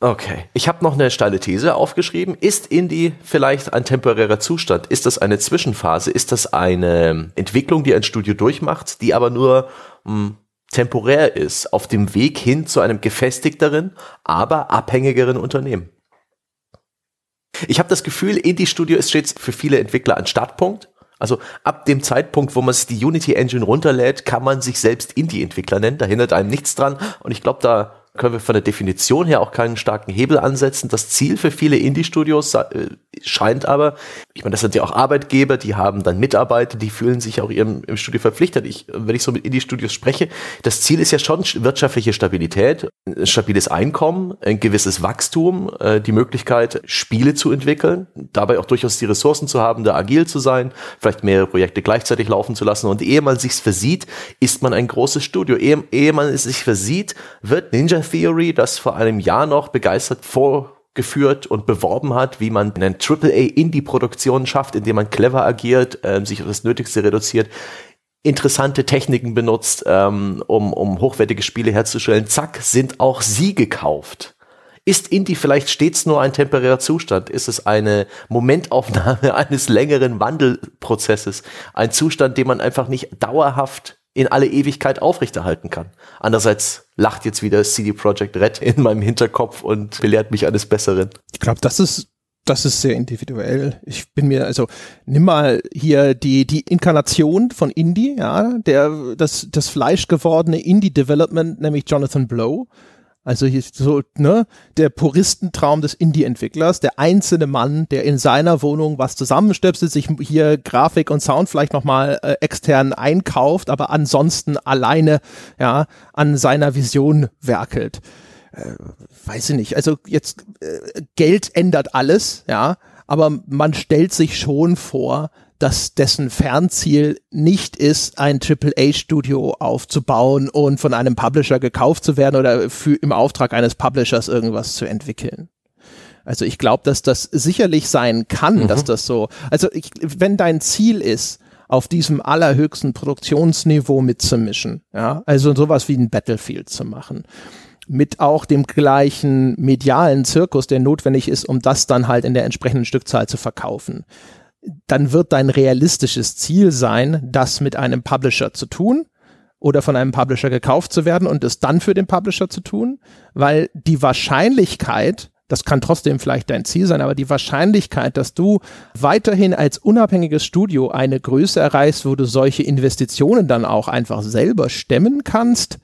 Okay. Ich habe noch eine steile These aufgeschrieben. Ist Indie vielleicht ein temporärer Zustand? Ist das eine Zwischenphase? Ist das eine Entwicklung, die ein Studio durchmacht, die aber nur mh, hm, temporär ist, auf dem Weg hin zu einem gefestigteren, aber abhängigeren Unternehmen? Ich habe das Gefühl, Indie-Studio ist stets für viele Entwickler ein Startpunkt. Also ab dem Zeitpunkt, wo man sich die Unity Engine runterlädt, kann man sich selbst Indie-Entwickler nennen. Da hindert einem nichts dran. Und ich glaube, da können wir von der Definition her auch keinen starken Hebel ansetzen. Das Ziel für viele Indie-Studios äh, scheint aber, ich meine, das sind ja auch Arbeitgeber, die haben dann Mitarbeiter, die fühlen sich auch ihrem im Studio verpflichtet. Ich, wenn ich so mit Indie-Studios spreche, das Ziel ist ja schon wirtschaftliche Stabilität, ein stabiles Einkommen, ein gewisses Wachstum, äh, die Möglichkeit, Spiele zu entwickeln, dabei auch durchaus die Ressourcen zu haben, da agil zu sein, vielleicht mehrere Projekte gleichzeitig laufen zu lassen. Und ehe man sich's versieht, ist man ein großes Studio. Ehe, ehe man es sich versieht, wird Ninja Theory, das vor einem Jahr noch begeistert vorgeführt und beworben hat, wie man eine AAA-Indie-Produktion schafft, indem man clever agiert, äh, sich auf das Nötigste reduziert, interessante Techniken benutzt, ähm, um, um hochwertige Spiele herzustellen. Zack, sind auch sie gekauft. Ist Indie vielleicht stets nur ein temporärer Zustand? Ist es eine Momentaufnahme eines längeren Wandelprozesses? Ein Zustand, den man einfach nicht dauerhaft in alle Ewigkeit aufrechterhalten kann. Andererseits lacht jetzt wieder CD Projekt Red in meinem Hinterkopf und belehrt mich eines Besseren. Ich glaube, das ist das ist sehr individuell. Ich bin mir, also, nimm mal hier die, die Inkarnation von Indie, ja, der, das, das fleischgewordene Indie-Development, nämlich Jonathan Blow. Also hier so, ne, der Puristentraum des Indie-Entwicklers, der einzelne Mann, der in seiner Wohnung was zusammenstöpselt, sich hier Grafik und Sound vielleicht nochmal äh, extern einkauft, aber ansonsten alleine, ja, an seiner Vision werkelt. Äh, weiß ich nicht, also jetzt äh, Geld ändert alles, ja, aber man stellt sich schon vor, dass dessen Fernziel nicht ist, ein AAA-Studio aufzubauen und von einem Publisher gekauft zu werden oder für, im Auftrag eines Publishers irgendwas zu entwickeln. Also ich glaube, dass das sicherlich sein kann, mhm. dass das so, also ich, wenn dein Ziel ist, auf diesem allerhöchsten Produktionsniveau mitzumischen, ja, also sowas wie ein Battlefield zu machen, mit auch dem gleichen medialen Zirkus, der notwendig ist, um das dann halt in der entsprechenden Stückzahl zu verkaufen dann wird dein realistisches Ziel sein, das mit einem Publisher zu tun oder von einem Publisher gekauft zu werden und es dann für den Publisher zu tun, weil die Wahrscheinlichkeit, das kann trotzdem vielleicht dein Ziel sein, aber die Wahrscheinlichkeit, dass du weiterhin als unabhängiges Studio eine Größe erreichst, wo du solche Investitionen dann auch einfach selber stemmen kannst,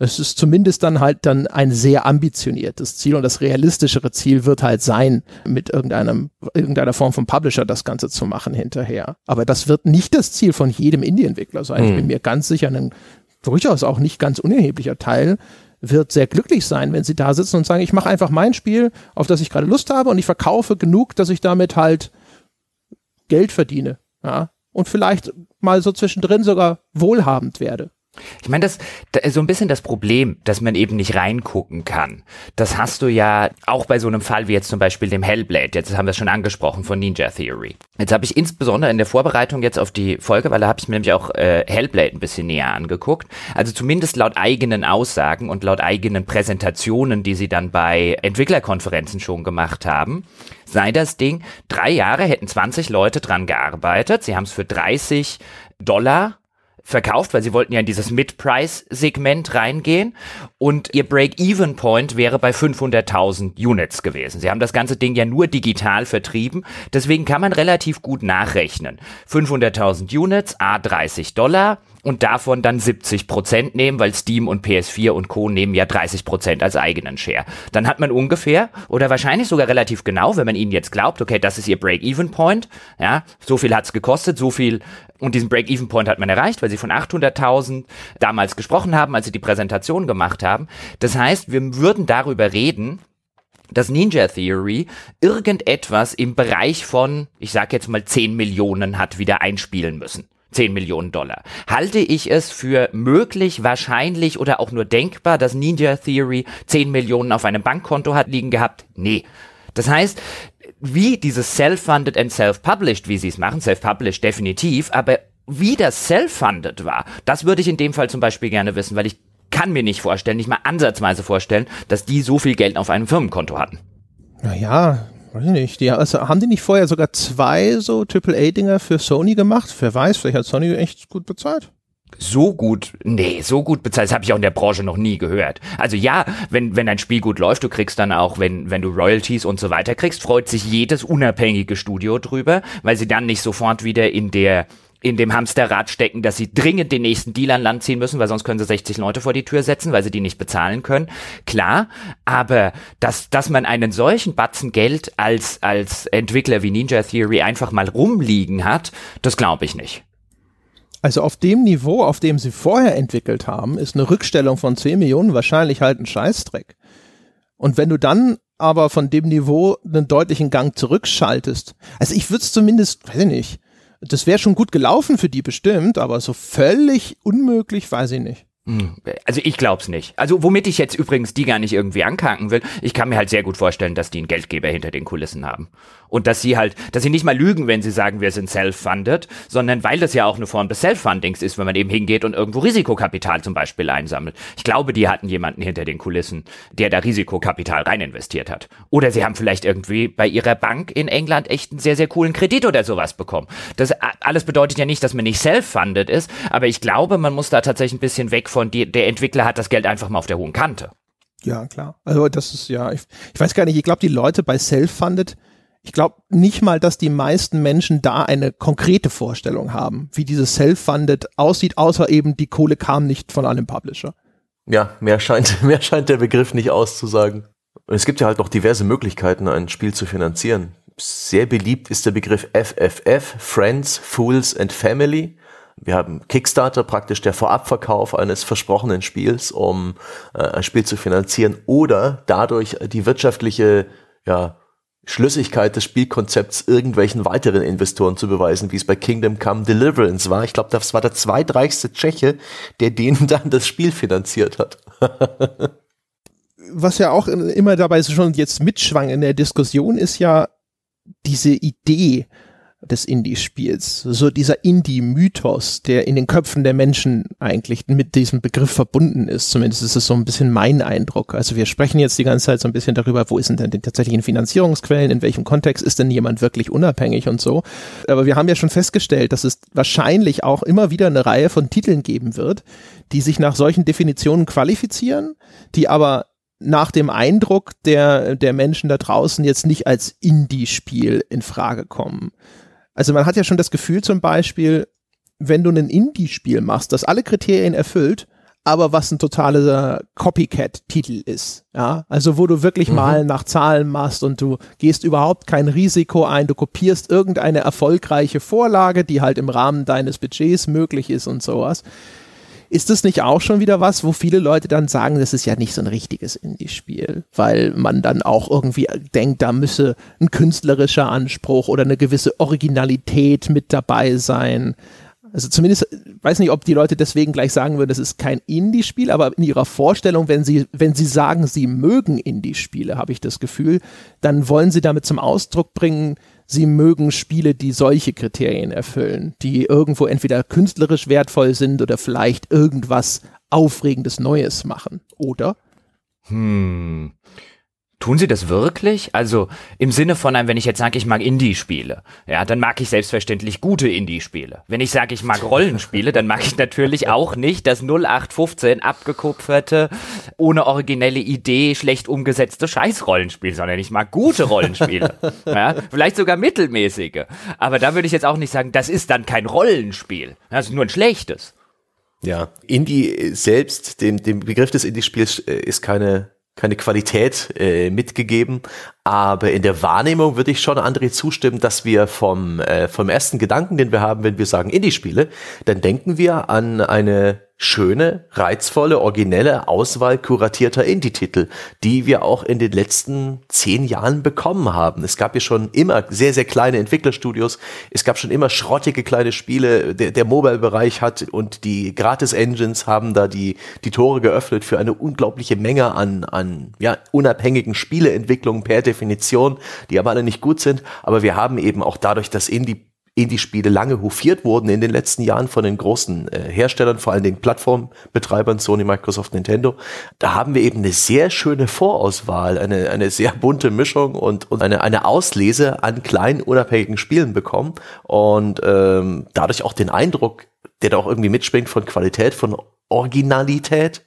es ist zumindest dann halt dann ein sehr ambitioniertes Ziel und das realistischere Ziel wird halt sein, mit irgendeinem, irgendeiner Form von Publisher das Ganze zu machen hinterher. Aber das wird nicht das Ziel von jedem Indie-Entwickler sein. Mhm. Ich bin hm. mir ganz sicher, ein durchaus auch nicht ganz unerheblicher Teil wird sehr glücklich sein, wenn sie da sitzen und sagen, ich mache einfach mein Spiel, auf das ich gerade Lust habe und ich verkaufe genug, dass ich damit halt Geld verdiene, ja, und vielleicht mal so zwischendrin sogar wohlhabend werde. Ich meine, das, ist so ein bisschen das Problem, dass man eben nicht reingucken kann. Das hast du ja auch bei so einem Fall wie jetzt zum Beispiel dem Hellblade. Jetzt haben wir es schon angesprochen von Ninja Theory. Jetzt habe ich insbesondere in der Vorbereitung jetzt auf die Folge, weil da habe ich mir nämlich auch äh, Hellblade ein bisschen näher angeguckt. Also zumindest laut eigenen Aussagen und laut eigenen Präsentationen, die sie dann bei Entwicklerkonferenzen schon gemacht haben, sei das Ding, drei Jahre hätten 20 Leute dran gearbeitet. Sie haben es für 30 Dollar verkauft, weil sie wollten ja in dieses Mid-Price-Segment reingehen und ihr Break-Even-Point wäre bei 500.000 Units gewesen. Sie haben das ganze Ding ja nur digital vertrieben, deswegen kann man relativ gut nachrechnen. 500.000 Units, a 30 Dollar, und davon dann 70 Prozent nehmen, weil Steam und PS4 und Co. nehmen ja 30 Prozent als eigenen Share. Dann hat man ungefähr oder wahrscheinlich sogar relativ genau, wenn man ihnen jetzt glaubt, okay, das ist ihr Break-Even-Point, ja, so viel hat's gekostet, so viel und diesen Break-Even-Point hat man erreicht, weil sie von 800.000 damals gesprochen haben, als sie die Präsentation gemacht haben. Das heißt, wir würden darüber reden, dass Ninja Theory irgendetwas im Bereich von, ich sag jetzt mal 10 Millionen hat wieder einspielen müssen. 10 Millionen Dollar. Halte ich es für möglich, wahrscheinlich oder auch nur denkbar, dass Ninja Theory 10 Millionen auf einem Bankkonto hat liegen gehabt? Nee. Das heißt, wie dieses Self-Funded and Self-Published, wie sie es machen, Self-Published definitiv, aber wie das Self-Funded war, das würde ich in dem Fall zum Beispiel gerne wissen, weil ich kann mir nicht vorstellen, nicht mal ansatzweise vorstellen, dass die so viel Geld auf einem Firmenkonto hatten. Naja, Weiß ich nicht. Die, also haben die nicht vorher sogar zwei so AAA-Dinger für Sony gemacht? Wer weiß, vielleicht hat Sony echt gut bezahlt. So gut, nee, so gut bezahlt, das habe ich auch in der Branche noch nie gehört. Also ja, wenn, wenn ein Spiel gut läuft, du kriegst dann auch, wenn, wenn du Royalties und so weiter kriegst, freut sich jedes unabhängige Studio drüber, weil sie dann nicht sofort wieder in der in dem Hamsterrad stecken, dass sie dringend den nächsten Deal an Land ziehen müssen, weil sonst können sie 60 Leute vor die Tür setzen, weil sie die nicht bezahlen können. Klar, aber dass, dass man einen solchen Batzen Geld als, als Entwickler wie Ninja Theory einfach mal rumliegen hat, das glaube ich nicht. Also auf dem Niveau, auf dem sie vorher entwickelt haben, ist eine Rückstellung von 10 Millionen wahrscheinlich halt ein Scheißdreck. Und wenn du dann aber von dem Niveau einen deutlichen Gang zurückschaltest, also ich würde es zumindest, weiß ich nicht, das wäre schon gut gelaufen für die bestimmt, aber so völlig unmöglich, weiß ich nicht. Also ich glaub's nicht. Also womit ich jetzt übrigens die gar nicht irgendwie ankanken will, ich kann mir halt sehr gut vorstellen, dass die einen Geldgeber hinter den Kulissen haben. Und dass sie halt, dass sie nicht mal lügen, wenn sie sagen, wir sind self-funded, sondern weil das ja auch eine Form des Self-Fundings ist, wenn man eben hingeht und irgendwo Risikokapital zum Beispiel einsammelt. Ich glaube, die hatten jemanden hinter den Kulissen, der da Risikokapital rein investiert hat. Oder sie haben vielleicht irgendwie bei ihrer Bank in England echt einen sehr, sehr coolen Kredit oder sowas bekommen. Das alles bedeutet ja nicht, dass man nicht self-funded ist, aber ich glaube, man muss da tatsächlich ein bisschen weg von, die, der Entwickler hat das Geld einfach mal auf der hohen Kante. Ja, klar. Also das ist ja, ich, ich weiß gar nicht, ich glaube, die Leute bei Self-Funded, ich glaube nicht mal, dass die meisten Menschen da eine konkrete Vorstellung haben, wie dieses Self-Funded aussieht, außer eben die Kohle kam nicht von einem Publisher. Ja, mehr scheint, mehr scheint der Begriff nicht auszusagen. Und es gibt ja halt noch diverse Möglichkeiten, ein Spiel zu finanzieren. Sehr beliebt ist der Begriff FFF, Friends, Fools and Family. Wir haben Kickstarter, praktisch der Vorabverkauf eines versprochenen Spiels, um äh, ein Spiel zu finanzieren oder dadurch die wirtschaftliche ja, Schlüssigkeit des Spielkonzepts irgendwelchen weiteren Investoren zu beweisen, wie es bei Kingdom Come Deliverance war. Ich glaube, das war der zweitreichste Tscheche, der denen dann das Spiel finanziert hat. Was ja auch immer dabei schon jetzt mitschwang in der Diskussion, ist ja diese Idee, des Indie-Spiels. So dieser Indie-Mythos, der in den Köpfen der Menschen eigentlich mit diesem Begriff verbunden ist. Zumindest ist es so ein bisschen mein Eindruck. Also wir sprechen jetzt die ganze Zeit so ein bisschen darüber, wo sind denn die tatsächlichen Finanzierungsquellen, in welchem Kontext ist denn jemand wirklich unabhängig und so. Aber wir haben ja schon festgestellt, dass es wahrscheinlich auch immer wieder eine Reihe von Titeln geben wird, die sich nach solchen Definitionen qualifizieren, die aber nach dem Eindruck der, der Menschen da draußen jetzt nicht als Indie-Spiel in Frage kommen. Also man hat ja schon das Gefühl zum Beispiel, wenn du ein Indie-Spiel machst, das alle Kriterien erfüllt, aber was ein totaler Copycat-Titel ist. Ja, also wo du wirklich mhm. mal nach Zahlen machst und du gehst überhaupt kein Risiko ein, du kopierst irgendeine erfolgreiche Vorlage, die halt im Rahmen deines Budgets möglich ist und sowas. Ist das nicht auch schon wieder was, wo viele Leute dann sagen, das ist ja nicht so ein richtiges Indie-Spiel, weil man dann auch irgendwie denkt, da müsse ein künstlerischer Anspruch oder eine gewisse Originalität mit dabei sein. Also zumindest, weiß nicht, ob die Leute deswegen gleich sagen würden, das ist kein Indie-Spiel, aber in ihrer Vorstellung, wenn sie, wenn sie sagen, sie mögen Indie-Spiele, habe ich das Gefühl, dann wollen sie damit zum Ausdruck bringen, sie mögen Spiele, die solche Kriterien erfüllen, die irgendwo entweder künstlerisch wertvoll sind oder vielleicht irgendwas Aufregendes Neues machen, oder? Hm. Tun sie das wirklich? Also im Sinne von einem, wenn ich jetzt sage, ich mag Indie-Spiele, ja, dann mag ich selbstverständlich gute Indie-Spiele. Wenn ich sage, ich mag Rollenspiele, dann mag ich natürlich auch nicht das 0815 abgekupferte, ohne originelle Idee, schlecht umgesetzte Scheiß-Rollenspiel, sondern ich mag gute Rollenspiele. ja, vielleicht sogar mittelmäßige. Aber da würde ich jetzt auch nicht sagen, das ist dann kein Rollenspiel. Das ist nur ein schlechtes. Ja, Indie selbst, dem, dem Begriff des Indie-Spiels äh, ist keine keine Qualität äh, mitgegeben. Aber in der Wahrnehmung würde ich schon André zustimmen, dass wir vom, äh, vom ersten Gedanken, den wir haben, wenn wir sagen Indie-Spiele, dann denken wir an eine schöne, reizvolle, originelle Auswahl kuratierter Indie-Titel, die wir auch in den letzten zehn Jahren bekommen haben. Es gab ja schon immer sehr, sehr kleine Entwicklerstudios. Es gab schon immer schrottige kleine Spiele. Der, der Mobile-Bereich hat und die Gratis-Engines haben da die, die Tore geöffnet für eine unglaubliche Menge an, an ja, unabhängigen Spieleentwicklungen per Definition, die aber alle nicht gut sind. Aber wir haben eben auch dadurch, dass Indie Indie-Spiele lange hofiert wurden in den letzten Jahren von den großen äh, Herstellern, vor allen Dingen Plattformbetreibern, Sony, Microsoft, Nintendo. Da haben wir eben eine sehr schöne Vorauswahl, eine, eine sehr bunte Mischung und, und eine, eine Auslese an kleinen, unabhängigen Spielen bekommen und ähm, dadurch auch den Eindruck, der da auch irgendwie mitschwingt von Qualität, von Originalität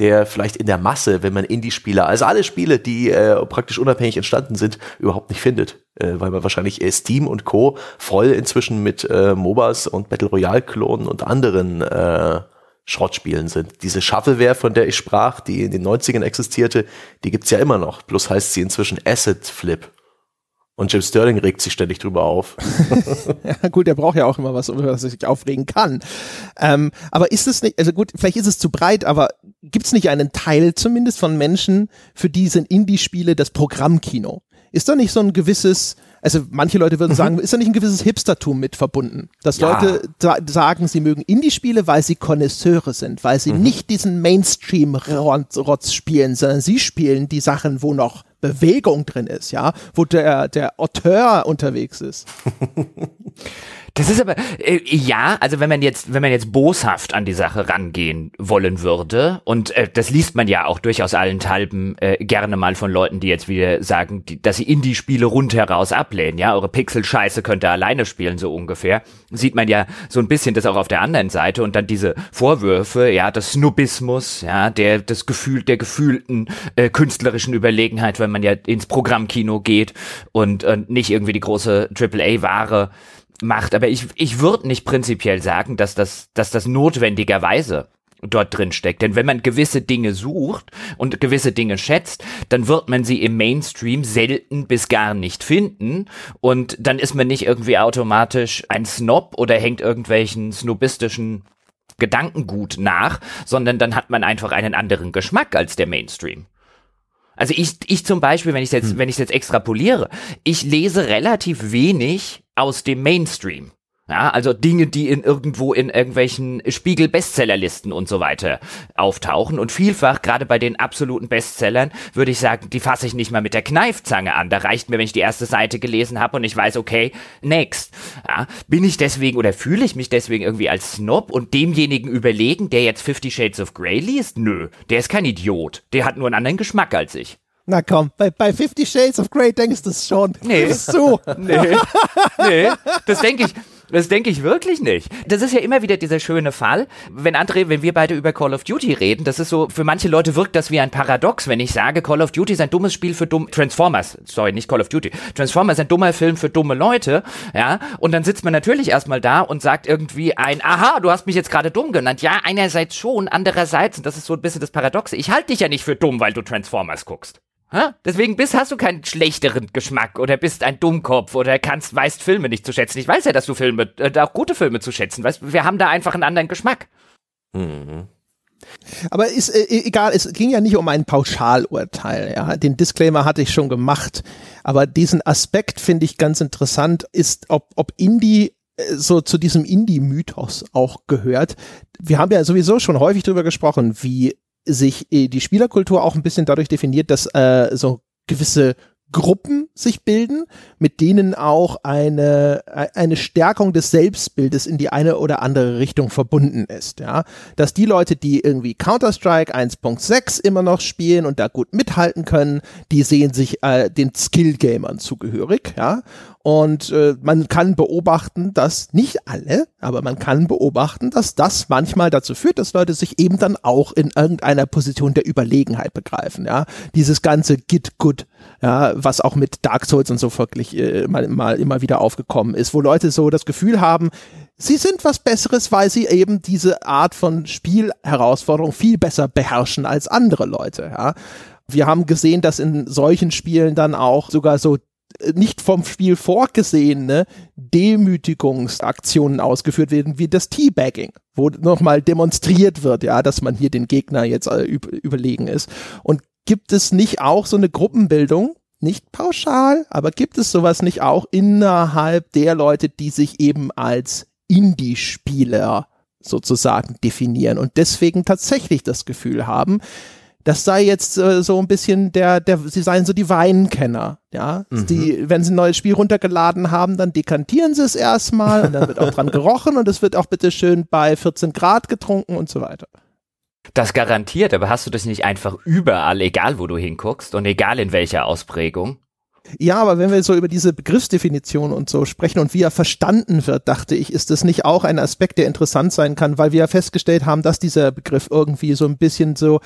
der vielleicht in der Masse, wenn man Indie-Spieler, also alle Spiele, die äh, praktisch unabhängig entstanden sind, überhaupt nicht findet. Äh, weil man wahrscheinlich äh, Steam und Co. voll inzwischen mit äh, MOBAs und Battle Royale-Klonen und anderen äh, Schrottspielen sind. Diese Shovelware, von der ich sprach, die in den 90ern existierte, die gibt's ja immer noch. Plus heißt sie inzwischen Asset Flip. Und Jim Sterling regt sich ständig drüber auf. ja, gut, der braucht ja auch immer was, über das er sich aufregen kann. Ähm, aber ist es nicht, also gut, vielleicht ist es zu breit, aber gibt es nicht einen Teil zumindest von Menschen, für die sind Indie-Spiele das Programmkino? Ist da nicht so ein gewisses, also manche Leute würden mhm. sagen, ist da nicht ein gewisses Hipstertum mit verbunden? Dass ja. Leute sagen, sie mögen Indie-Spiele, weil sie Konnoisseure sind, weil sie mhm. nicht diesen Mainstream-Rotz spielen, sondern sie spielen die Sachen, wo noch Bewegung drin ist, ja, wo der, der Auteur unterwegs ist. Das ist aber äh, ja, also wenn man jetzt, wenn man jetzt boshaft an die Sache rangehen wollen würde, und äh, das liest man ja auch durchaus allenthalben äh, gerne mal von Leuten, die jetzt wieder sagen, die, dass sie Indie-Spiele rundheraus ablehnen, ja, eure Pixel-Scheiße könnt ihr alleine spielen, so ungefähr, sieht man ja so ein bisschen das auch auf der anderen Seite und dann diese Vorwürfe, ja, des Snobismus, ja, der, das Gefühl, der gefühlten äh, künstlerischen Überlegenheit, wenn man ja ins Programmkino geht und, und nicht irgendwie die große AAA-Ware macht. Aber ich, ich würde nicht prinzipiell sagen, dass das, dass das notwendigerweise dort drin steckt. Denn wenn man gewisse Dinge sucht und gewisse Dinge schätzt, dann wird man sie im Mainstream selten bis gar nicht finden. Und dann ist man nicht irgendwie automatisch ein Snob oder hängt irgendwelchen snobistischen Gedankengut nach, sondern dann hat man einfach einen anderen Geschmack als der Mainstream. Also ich, ich zum Beispiel, wenn ich jetzt, hm. wenn ich jetzt extrapoliere, ich lese relativ wenig aus dem Mainstream. Ja, also Dinge, die in irgendwo in irgendwelchen Spiegel-Bestsellerlisten und so weiter auftauchen. Und vielfach, gerade bei den absoluten Bestsellern, würde ich sagen, die fasse ich nicht mal mit der Kneifzange an. Da reicht mir, wenn ich die erste Seite gelesen habe und ich weiß, okay, next. Ja, bin ich deswegen oder fühle ich mich deswegen irgendwie als Snob und demjenigen überlegen, der jetzt Fifty Shades of Grey liest? Nö, der ist kein Idiot. Der hat nur einen anderen Geschmack als ich. Na komm, bei, bei Fifty Shades of Grey denkst du es schon. Nee. Das ist so. Nee. nee. Das denke ich. Das denke ich wirklich nicht. Das ist ja immer wieder dieser schöne Fall. Wenn André, wenn wir beide über Call of Duty reden, das ist so, für manche Leute wirkt das wie ein Paradox, wenn ich sage, Call of Duty ist ein dummes Spiel für dumm, Transformers, sorry, nicht Call of Duty. Transformers ist ein dummer Film für dumme Leute, ja. Und dann sitzt man natürlich erstmal da und sagt irgendwie ein, aha, du hast mich jetzt gerade dumm genannt. Ja, einerseits schon, andererseits, und das ist so ein bisschen das Paradoxe, ich halte dich ja nicht für dumm, weil du Transformers guckst. Ha? Deswegen bist, hast du keinen schlechteren Geschmack oder bist ein Dummkopf oder kannst, weißt Filme nicht zu schätzen. Ich weiß ja, dass du Filme, äh, auch gute Filme zu schätzen weißt. Wir haben da einfach einen anderen Geschmack. Mhm. Aber ist äh, egal, es ging ja nicht um ein Pauschalurteil. Ja. Den Disclaimer hatte ich schon gemacht. Aber diesen Aspekt finde ich ganz interessant, ist, ob, ob Indie äh, so zu diesem Indie-Mythos auch gehört. Wir haben ja sowieso schon häufig darüber gesprochen, wie sich äh, die Spielerkultur auch ein bisschen dadurch definiert, dass äh, so gewisse Gruppen sich bilden, mit denen auch eine, eine Stärkung des Selbstbildes in die eine oder andere Richtung verbunden ist, ja. Dass die Leute, die irgendwie Counter-Strike 1.6 immer noch spielen und da gut mithalten können, die sehen sich äh, den Skill-Gamern zugehörig, ja. Und äh, man kann beobachten, dass nicht alle, aber man kann beobachten, dass das manchmal dazu führt, dass Leute sich eben dann auch in irgendeiner Position der Überlegenheit begreifen. Ja, dieses ganze Git Good, ja, was auch mit Dark Souls und so wirklich äh, mal, mal immer wieder aufgekommen ist, wo Leute so das Gefühl haben, sie sind was Besseres, weil sie eben diese Art von Spielherausforderung viel besser beherrschen als andere Leute. Ja. Wir haben gesehen, dass in solchen Spielen dann auch sogar so nicht vom Spiel vorgesehene Demütigungsaktionen ausgeführt werden, wie das Teabagging, wo nochmal demonstriert wird, ja, dass man hier den Gegner jetzt äh, überlegen ist. Und gibt es nicht auch so eine Gruppenbildung, nicht pauschal, aber gibt es sowas nicht auch innerhalb der Leute, die sich eben als Indie-Spieler sozusagen definieren und deswegen tatsächlich das Gefühl haben, das sei jetzt äh, so ein bisschen der, der, sie seien so die Weinkenner, ja. Mhm. Die, wenn sie ein neues Spiel runtergeladen haben, dann dekantieren sie es erstmal und dann wird auch dran gerochen und es wird auch bitte schön bei 14 Grad getrunken und so weiter. Das garantiert, aber hast du das nicht einfach überall, egal wo du hinguckst und egal in welcher Ausprägung? Ja, aber wenn wir so über diese Begriffsdefinition und so sprechen und wie er verstanden wird, dachte ich, ist das nicht auch ein Aspekt, der interessant sein kann, weil wir ja festgestellt haben, dass dieser Begriff irgendwie so ein bisschen so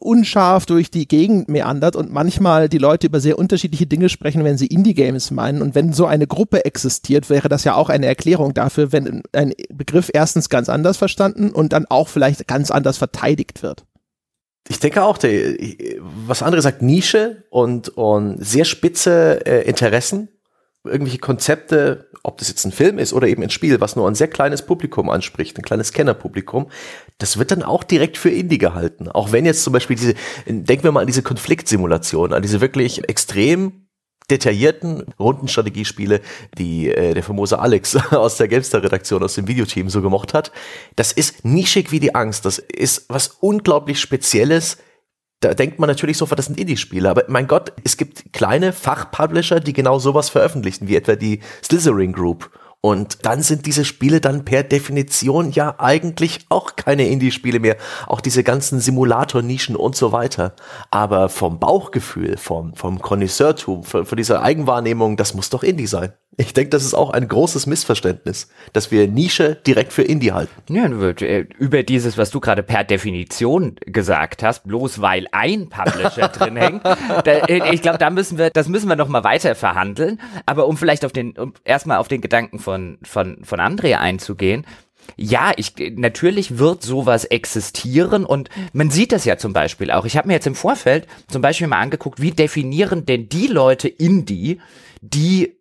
unscharf durch die Gegend meandert und manchmal die Leute über sehr unterschiedliche Dinge sprechen, wenn sie Indie-Games meinen. Und wenn so eine Gruppe existiert, wäre das ja auch eine Erklärung dafür, wenn ein Begriff erstens ganz anders verstanden und dann auch vielleicht ganz anders verteidigt wird ich denke auch, der, was andere sagt, Nische und, und sehr spitze äh, Interessen, irgendwelche Konzepte, ob das jetzt ein Film ist oder eben ein Spiel, was nur ein sehr kleines Publikum anspricht, ein kleines Kennerpublikum, das wird dann auch direkt für Indie gehalten. Auch wenn jetzt zum Beispiel diese, denken wir mal an diese Konfliktsimulation, an diese wirklich extrem detaillierten Rundenstrategiespiele, die äh, der famose Alex aus der Gamestar-Redaktion, aus dem Videoteam so gemocht hat. Das ist nischig wie die Angst. Das ist was unglaublich Spezielles. Da denkt man natürlich sofort, das sind Indie-Spiele. Aber mein Gott, es gibt kleine Fachpublisher, die genau sowas veröffentlichen, wie etwa die Slytherin Group und dann sind diese Spiele dann per Definition ja eigentlich auch keine Indie-Spiele mehr. Auch diese ganzen Simulator-Nischen und so weiter. Aber vom Bauchgefühl, vom, vom Connoisseurtum, von, von dieser Eigenwahrnehmung, das muss doch Indie sein. Ich denke, das ist auch ein großes Missverständnis, dass wir Nische direkt für Indie halten. Ja, äh, über dieses, was du gerade per Definition gesagt hast, bloß weil ein Publisher drin hängt, da, äh, ich glaube, da müssen wir, das müssen wir noch mal weiter verhandeln. Aber um vielleicht auf den, um erstmal auf den Gedanken von von von Andrea einzugehen, ja, ich natürlich wird sowas existieren und man sieht das ja zum Beispiel auch. Ich habe mir jetzt im Vorfeld zum Beispiel mal angeguckt, wie definieren denn die Leute Indie, die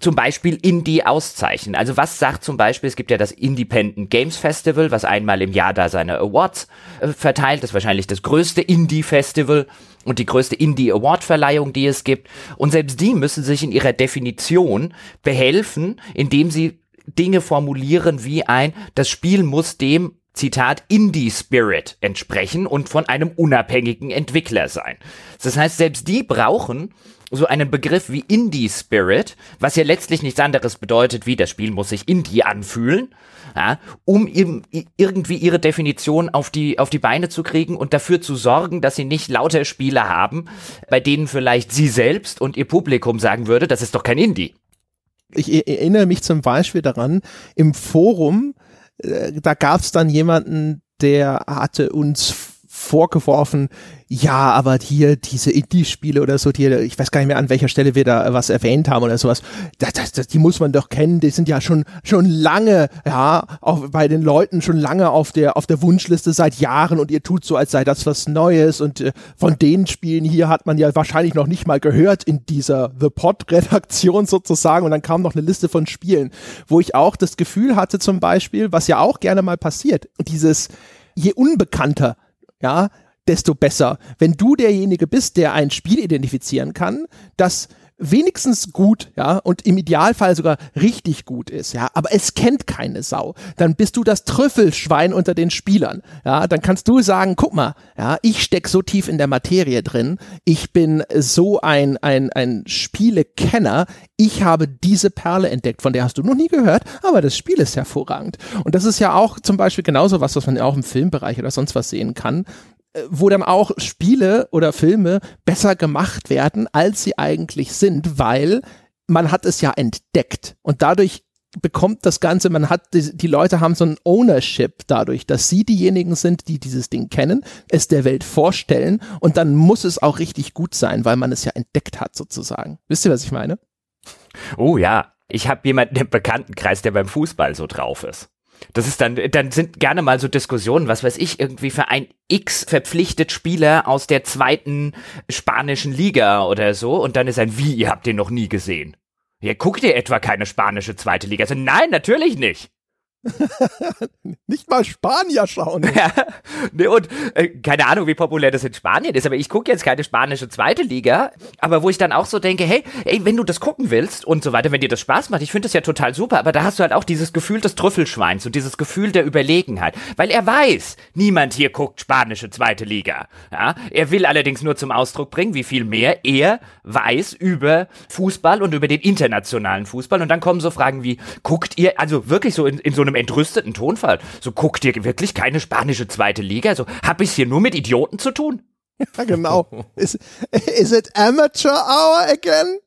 zum Beispiel Indie auszeichnen. Also was sagt zum Beispiel, es gibt ja das Independent Games Festival, was einmal im Jahr da seine Awards äh, verteilt. Das ist wahrscheinlich das größte Indie-Festival und die größte Indie-Award-Verleihung, die es gibt. Und selbst die müssen sich in ihrer Definition behelfen, indem sie Dinge formulieren wie ein, das Spiel muss dem Zitat Indie Spirit entsprechen und von einem unabhängigen Entwickler sein. Das heißt, selbst die brauchen so einen Begriff wie Indie Spirit, was ja letztlich nichts anderes bedeutet, wie das Spiel muss sich Indie anfühlen, ja, um irgendwie ihre Definition auf die, auf die Beine zu kriegen und dafür zu sorgen, dass sie nicht lauter Spiele haben, bei denen vielleicht sie selbst und ihr Publikum sagen würde, das ist doch kein Indie. Ich erinnere mich zum Beispiel daran, im Forum, äh, da gab es dann jemanden, der hatte uns vorgeworfen, ja, aber hier diese Indie-Spiele oder so, die, ich weiß gar nicht mehr, an welcher Stelle wir da was erwähnt haben oder sowas, das, das, das, die muss man doch kennen, die sind ja schon, schon lange, ja, auch bei den Leuten schon lange auf der, auf der Wunschliste seit Jahren und ihr tut so, als sei das was Neues und äh, von den Spielen hier hat man ja wahrscheinlich noch nicht mal gehört in dieser The Pod-Redaktion sozusagen und dann kam noch eine Liste von Spielen, wo ich auch das Gefühl hatte zum Beispiel, was ja auch gerne mal passiert, dieses, je unbekannter, ja, desto besser. Wenn du derjenige bist, der ein Spiel identifizieren kann, das wenigstens gut, ja, und im Idealfall sogar richtig gut ist, ja, aber es kennt keine Sau, dann bist du das Trüffelschwein unter den Spielern, ja, dann kannst du sagen, guck mal, ja, ich steck so tief in der Materie drin, ich bin so ein, ein, ein Spielekenner, ich habe diese Perle entdeckt, von der hast du noch nie gehört, aber das Spiel ist hervorragend. Und das ist ja auch zum Beispiel genauso was, was man ja auch im Filmbereich oder sonst was sehen kann wo dann auch Spiele oder Filme besser gemacht werden, als sie eigentlich sind, weil man hat es ja entdeckt und dadurch bekommt das Ganze, man hat, die, die, Leute haben so ein Ownership dadurch, dass sie diejenigen sind, die dieses Ding kennen, es der Welt vorstellen und dann muss es auch richtig gut sein, weil man es ja entdeckt hat sozusagen. Wisst ihr, was ich meine? Oh ja, ich habe jemanden im Bekanntenkreis, der beim Fußball so drauf ist. Das ist dann, dann sind gerne mal so Diskussionen, was weiß ich, irgendwie für ein X verpflichtet Spieler aus der zweiten spanischen Liga oder so und dann ist ein Wie, ihr habt den noch nie gesehen. Ja, guckt ihr etwa keine spanische zweite Liga? Also nein, natürlich nicht. nicht mal Spanier schauen. Ja, ne, und äh, keine Ahnung, wie populär das in Spanien ist, aber ich gucke jetzt keine spanische zweite Liga, aber wo ich dann auch so denke, hey, ey, wenn du das gucken willst und so weiter, wenn dir das Spaß macht, ich finde das ja total super, aber da hast du halt auch dieses Gefühl des Trüffelschweins und dieses Gefühl der Überlegenheit, weil er weiß, niemand hier guckt spanische zweite Liga. Ja? Er will allerdings nur zum Ausdruck bringen, wie viel mehr er weiß über Fußball und über den internationalen Fußball und dann kommen so Fragen wie, guckt ihr, also wirklich so in, in so einem einem entrüsteten Tonfall. So, guckt ihr wirklich keine spanische zweite Liga? So, hab ich's hier nur mit Idioten zu tun? Ja, genau. is, is it amateur hour again?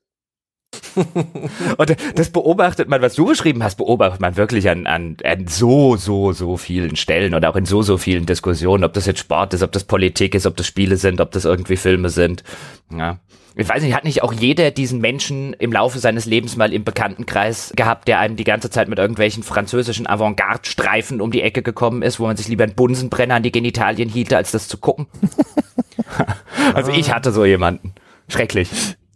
Und das beobachtet man, was du beschrieben hast, beobachtet man wirklich an, an, an so, so, so vielen Stellen und auch in so, so vielen Diskussionen, ob das jetzt Sport ist, ob das Politik ist, ob das Spiele sind, ob das irgendwie Filme sind. Ja ich weiß nicht, hat nicht auch jeder diesen Menschen im Laufe seines Lebens mal im Bekanntenkreis gehabt, der einem die ganze Zeit mit irgendwelchen französischen Avantgarde-Streifen um die Ecke gekommen ist, wo man sich lieber einen Bunsenbrenner an die Genitalien hielte, als das zu gucken? also ich hatte so jemanden. Schrecklich.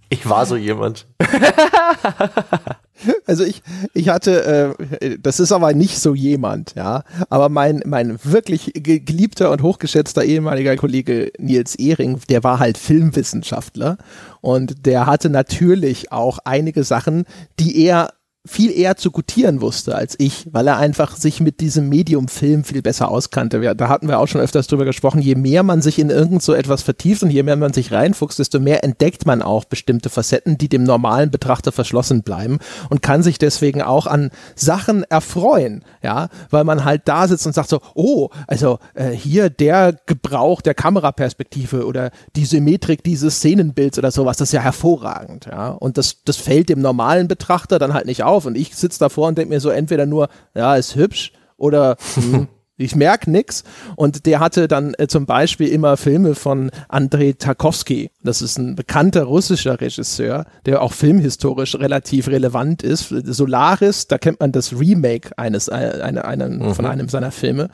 Ich war so jemand. Also ich, ich hatte, äh, das ist aber nicht so jemand, ja. Aber mein, mein wirklich geliebter und hochgeschätzter ehemaliger Kollege Nils Ehring, der war halt Filmwissenschaftler und der hatte natürlich auch einige Sachen, die er viel eher zu gutieren wusste als ich, weil er einfach sich mit diesem Medium Film viel besser auskannte. Wir, da hatten wir auch schon öfters drüber gesprochen, je mehr man sich in irgend so etwas vertieft und je mehr man sich reinfuchst, desto mehr entdeckt man auch bestimmte Facetten, die dem normalen Betrachter verschlossen bleiben und kann sich deswegen auch an Sachen erfreuen, ja, weil man halt da sitzt und sagt so, oh, also äh, hier der Gebrauch der Kameraperspektive oder die Symmetrik dieses Szenenbilds oder sowas, das ist ja hervorragend, ja, und das, das fällt dem normalen Betrachter dann halt nicht auf auf und ich sitze davor und denke mir so entweder nur, ja, ist hübsch oder hm, ich merke nix. Und der hatte dann äh, zum Beispiel immer Filme von Andrei Tarkovsky. Das ist ein bekannter russischer Regisseur, der auch filmhistorisch relativ relevant ist. Solaris, da kennt man das Remake eines äh, eine, mhm. von einem seiner Filme.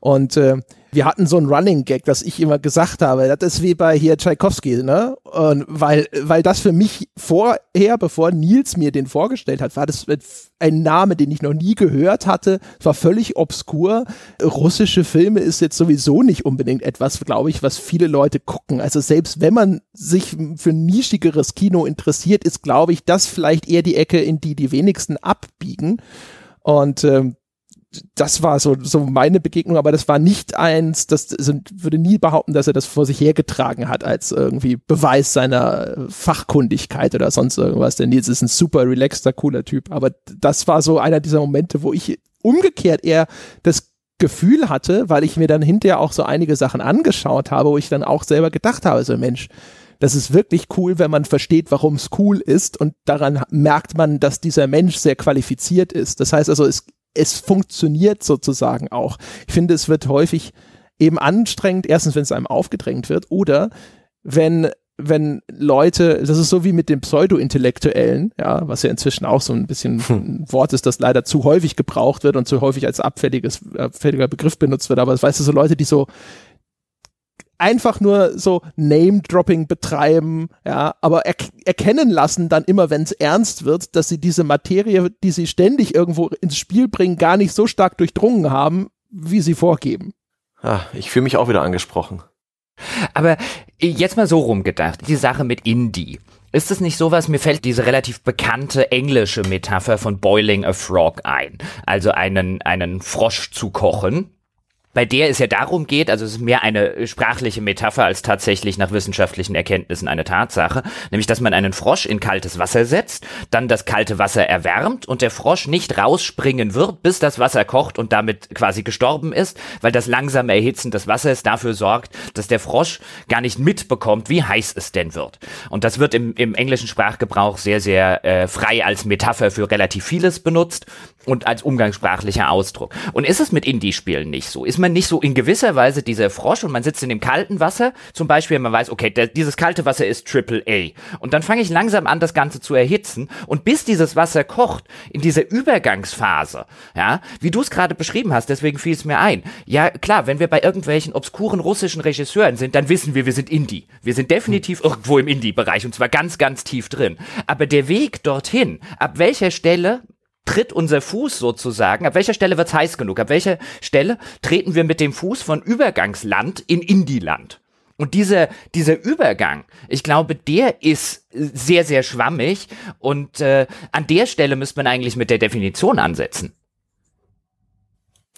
Und äh, wir hatten so ein Running Gag, dass ich immer gesagt habe, das ist wie bei hier Tchaikovsky, ne? Und weil, weil das für mich vorher, bevor Nils mir den vorgestellt hat, war das ein Name, den ich noch nie gehört hatte, war völlig obskur. Russische Filme ist jetzt sowieso nicht unbedingt etwas, glaube ich, was viele Leute gucken. Also selbst wenn man sich für nischigeres Kino interessiert, ist, glaube ich, das vielleicht eher die Ecke, in die die wenigsten abbiegen. Und ähm, das war so, so meine Begegnung, aber das war nicht eins, das also, würde nie behaupten, dass er das vor sich hergetragen hat als irgendwie Beweis seiner Fachkundigkeit oder sonst irgendwas. Denn Nils ist ein super relaxter, cooler Typ. Aber das war so einer dieser Momente, wo ich umgekehrt eher das Gefühl hatte, weil ich mir dann hinterher auch so einige Sachen angeschaut habe, wo ich dann auch selber gedacht habe, so Mensch, das ist wirklich cool, wenn man versteht, warum es cool ist und daran merkt man, dass dieser Mensch sehr qualifiziert ist. Das heißt also, es es funktioniert sozusagen auch. Ich finde, es wird häufig eben anstrengend, erstens, wenn es einem aufgedrängt wird, oder wenn wenn Leute, das ist so wie mit dem Pseudo-Intellektuellen, ja, was ja inzwischen auch so ein bisschen hm. ein Wort ist, das leider zu häufig gebraucht wird und zu häufig als abfälliges, abfälliger Begriff benutzt wird, aber weißt du, so Leute, die so einfach nur so Name-Dropping betreiben, ja, aber er erkennen lassen dann immer, wenn es ernst wird, dass sie diese Materie, die sie ständig irgendwo ins Spiel bringen, gar nicht so stark durchdrungen haben, wie sie vorgeben. Ah, ich fühle mich auch wieder angesprochen. Aber jetzt mal so rumgedacht, die Sache mit Indie. Ist es nicht sowas, mir fällt diese relativ bekannte englische Metapher von boiling a frog ein. Also einen, einen Frosch zu kochen bei der es ja darum geht, also es ist mehr eine sprachliche Metapher als tatsächlich nach wissenschaftlichen Erkenntnissen eine Tatsache, nämlich dass man einen Frosch in kaltes Wasser setzt, dann das kalte Wasser erwärmt und der Frosch nicht rausspringen wird, bis das Wasser kocht und damit quasi gestorben ist, weil das langsame Erhitzen des Wassers dafür sorgt, dass der Frosch gar nicht mitbekommt, wie heiß es denn wird. Und das wird im, im englischen Sprachgebrauch sehr, sehr äh, frei als Metapher für relativ vieles benutzt und als umgangssprachlicher Ausdruck. Und ist es mit Indie-Spielen nicht so? Ist man nicht so in gewisser Weise dieser Frosch und man sitzt in dem kalten Wasser, zum Beispiel, man weiß, okay, der, dieses kalte Wasser ist Triple A. Und dann fange ich langsam an, das Ganze zu erhitzen. Und bis dieses Wasser kocht, in dieser Übergangsphase, ja, wie du es gerade beschrieben hast, deswegen fiel es mir ein. Ja, klar, wenn wir bei irgendwelchen obskuren russischen Regisseuren sind, dann wissen wir, wir sind Indie. Wir sind definitiv irgendwo im Indie-Bereich und zwar ganz, ganz tief drin. Aber der Weg dorthin, ab welcher Stelle tritt unser Fuß sozusagen, ab welcher Stelle wird's heiß genug? Ab welcher Stelle treten wir mit dem Fuß von Übergangsland in Indie-Land? Und dieser, dieser Übergang, ich glaube, der ist sehr, sehr schwammig und äh, an der Stelle müsste man eigentlich mit der Definition ansetzen.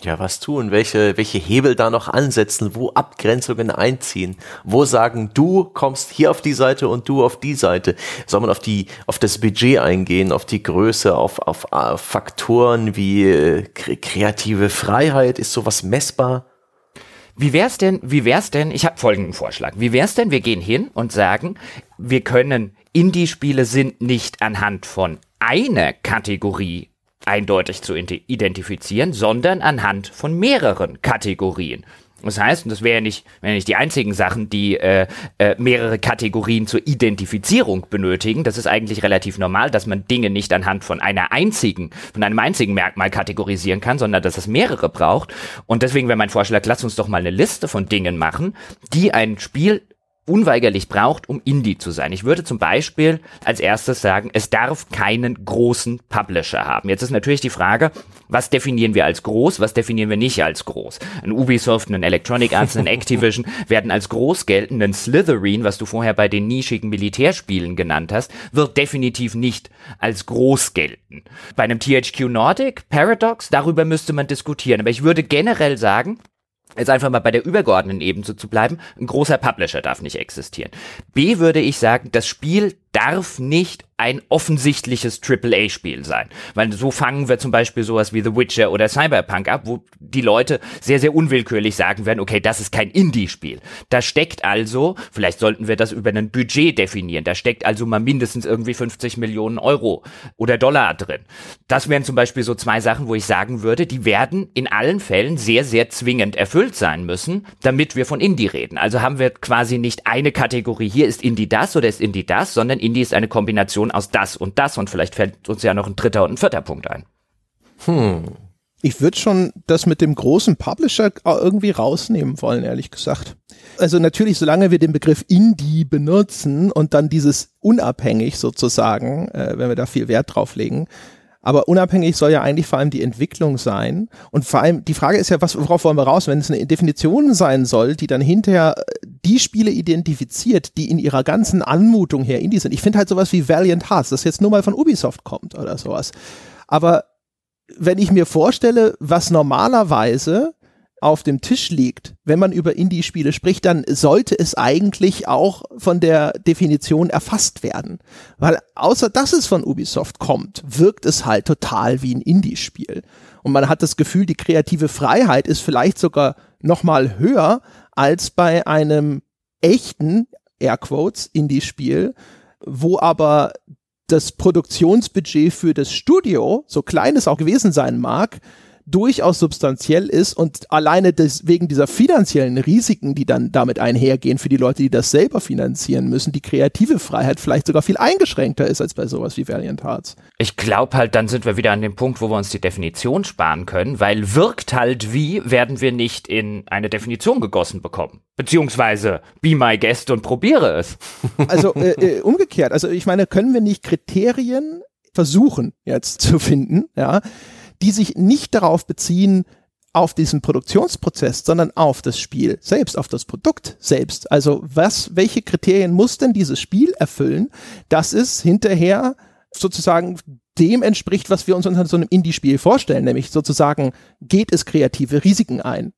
Ja, was tun? Welche, welche Hebel da noch ansetzen? Wo Abgrenzungen einziehen? Wo sagen, du kommst hier auf die Seite und du auf die Seite? Soll man auf die, auf das Budget eingehen, auf die Größe, auf, auf, äh, Faktoren wie äh, kreative Freiheit? Ist sowas messbar? Wie wär's denn, wie wär's denn, ich habe folgenden Vorschlag. Wie wär's denn, wir gehen hin und sagen, wir können Indie-Spiele sind nicht anhand von einer Kategorie eindeutig zu identifizieren, sondern anhand von mehreren Kategorien. Das heißt, und das wäre ja nicht, wäre nicht die einzigen Sachen, die äh, äh, mehrere Kategorien zur Identifizierung benötigen. Das ist eigentlich relativ normal, dass man Dinge nicht anhand von einer einzigen, von einem einzigen Merkmal kategorisieren kann, sondern dass es mehrere braucht. Und deswegen wäre mein Vorschlag, lass uns doch mal eine Liste von Dingen machen, die ein Spiel unweigerlich braucht, um Indie zu sein. Ich würde zum Beispiel als erstes sagen, es darf keinen großen Publisher haben. Jetzt ist natürlich die Frage, was definieren wir als groß, was definieren wir nicht als groß? Ein Ubisoft, ein Electronic Arts, ein Activision werden als groß gelten. Ein Slytherin, was du vorher bei den nischigen Militärspielen genannt hast, wird definitiv nicht als groß gelten. Bei einem THQ Nordic, Paradox, darüber müsste man diskutieren. Aber ich würde generell sagen, jetzt einfach mal bei der übergeordneten Ebene zu bleiben, ein großer Publisher darf nicht existieren. B würde ich sagen, das Spiel darf nicht ein offensichtliches AAA-Spiel sein. Weil so fangen wir zum Beispiel sowas wie The Witcher oder Cyberpunk ab, wo die Leute sehr, sehr unwillkürlich sagen werden, okay, das ist kein Indie-Spiel. Da steckt also, vielleicht sollten wir das über ein Budget definieren, da steckt also mal mindestens irgendwie 50 Millionen Euro oder Dollar drin. Das wären zum Beispiel so zwei Sachen, wo ich sagen würde, die werden in allen Fällen sehr, sehr zwingend erfüllt sein müssen, damit wir von Indie reden. Also haben wir quasi nicht eine Kategorie, hier ist Indie das oder ist Indie das, sondern Indie ist eine Kombination aus das und das und vielleicht fällt uns ja noch ein dritter und ein vierter Punkt ein. Hm. Ich würde schon das mit dem großen Publisher irgendwie rausnehmen wollen, ehrlich gesagt. Also natürlich, solange wir den Begriff Indie benutzen und dann dieses unabhängig sozusagen, äh, wenn wir da viel Wert drauf legen, aber unabhängig soll ja eigentlich vor allem die Entwicklung sein. Und vor allem, die Frage ist ja, was, worauf wollen wir raus? Wenn es eine Definition sein soll, die dann hinterher äh, die Spiele identifiziert, die in ihrer ganzen Anmutung her Indie sind. Ich finde halt sowas wie Valiant Hearts, das jetzt nur mal von Ubisoft kommt oder sowas. Aber wenn ich mir vorstelle, was normalerweise auf dem Tisch liegt, wenn man über Indie-Spiele spricht, dann sollte es eigentlich auch von der Definition erfasst werden. Weil außer dass es von Ubisoft kommt, wirkt es halt total wie ein Indie-Spiel. Und man hat das Gefühl, die kreative Freiheit ist vielleicht sogar noch mal höher als bei einem echten, Airquotes, Indie-Spiel, wo aber das Produktionsbudget für das Studio, so klein es auch gewesen sein mag, durchaus substanziell ist und alleine des, wegen dieser finanziellen Risiken, die dann damit einhergehen für die Leute, die das selber finanzieren müssen, die kreative Freiheit vielleicht sogar viel eingeschränkter ist als bei sowas wie Valiant Hearts. Ich glaube halt, dann sind wir wieder an dem Punkt, wo wir uns die Definition sparen können, weil wirkt halt wie, werden wir nicht in eine Definition gegossen bekommen. Beziehungsweise, be my guest und probiere es. Also äh, äh, umgekehrt, also ich meine, können wir nicht Kriterien versuchen jetzt zu finden, ja, die sich nicht darauf beziehen, auf diesen Produktionsprozess, sondern auf das Spiel selbst, auf das Produkt selbst. Also was, welche Kriterien muss denn dieses Spiel erfüllen, dass es hinterher sozusagen dem entspricht, was wir uns unter so einem Indie-Spiel vorstellen, nämlich sozusagen geht es kreative Risiken ein.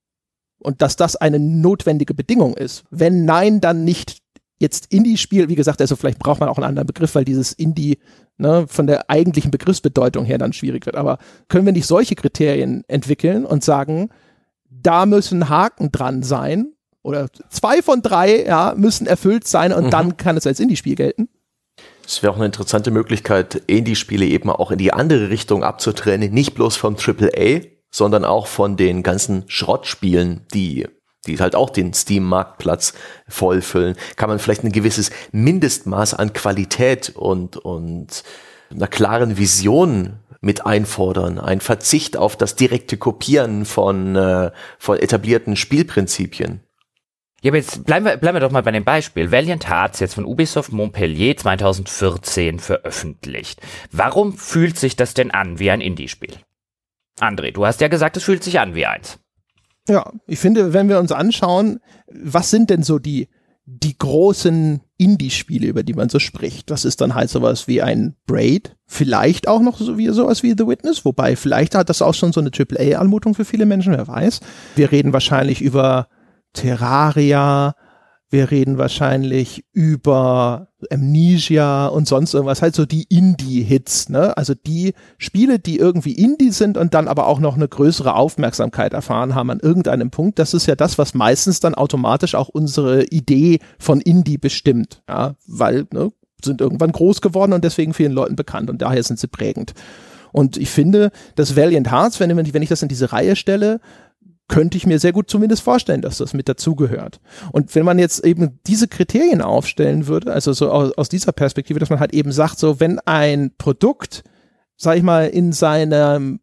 Und dass das eine notwendige Bedingung ist. Wenn nein, dann nicht jetzt Indie-Spiel, wie gesagt, also vielleicht braucht man auch einen anderen Begriff, weil dieses Indie ne, von der eigentlichen Begriffsbedeutung her dann schwierig wird. Aber können wir nicht solche Kriterien entwickeln und sagen, da müssen Haken dran sein oder zwei von drei ja, müssen erfüllt sein und mhm. dann kann es als Indie-Spiel gelten? Es wäre auch eine interessante Möglichkeit, Indie-Spiele eben auch in die andere Richtung abzutrennen, nicht bloß vom AAA, sondern auch von den ganzen Schrottspielen, die die halt auch den Steam-Marktplatz vollfüllen, kann man vielleicht ein gewisses Mindestmaß an Qualität und, und einer klaren Vision mit einfordern. Ein Verzicht auf das direkte Kopieren von, äh, von etablierten Spielprinzipien. Ja, aber jetzt bleiben wir, bleiben wir doch mal bei dem Beispiel. Valiant Hearts jetzt von Ubisoft Montpellier 2014 veröffentlicht. Warum fühlt sich das denn an wie ein Indie-Spiel? André, du hast ja gesagt, es fühlt sich an wie eins. Ja, ich finde, wenn wir uns anschauen, was sind denn so die, die großen Indie-Spiele, über die man so spricht? Das ist dann halt sowas wie ein Braid, vielleicht auch noch so wie sowas wie The Witness, wobei vielleicht hat das auch schon so eine AAA-Anmutung für viele Menschen, wer weiß. Wir reden wahrscheinlich über Terraria, wir reden wahrscheinlich über Amnesia und sonst irgendwas, halt so die Indie-Hits, ne? Also die Spiele, die irgendwie Indie sind und dann aber auch noch eine größere Aufmerksamkeit erfahren haben an irgendeinem Punkt. Das ist ja das, was meistens dann automatisch auch unsere Idee von Indie bestimmt, ja? Weil, ne, sind irgendwann groß geworden und deswegen vielen Leuten bekannt und daher sind sie prägend. Und ich finde, dass Valiant Hearts, wenn, wenn ich das in diese Reihe stelle, könnte ich mir sehr gut zumindest vorstellen, dass das mit dazugehört. Und wenn man jetzt eben diese Kriterien aufstellen würde, also so aus, aus dieser Perspektive, dass man halt eben sagt, so wenn ein Produkt, sag ich mal, in seinem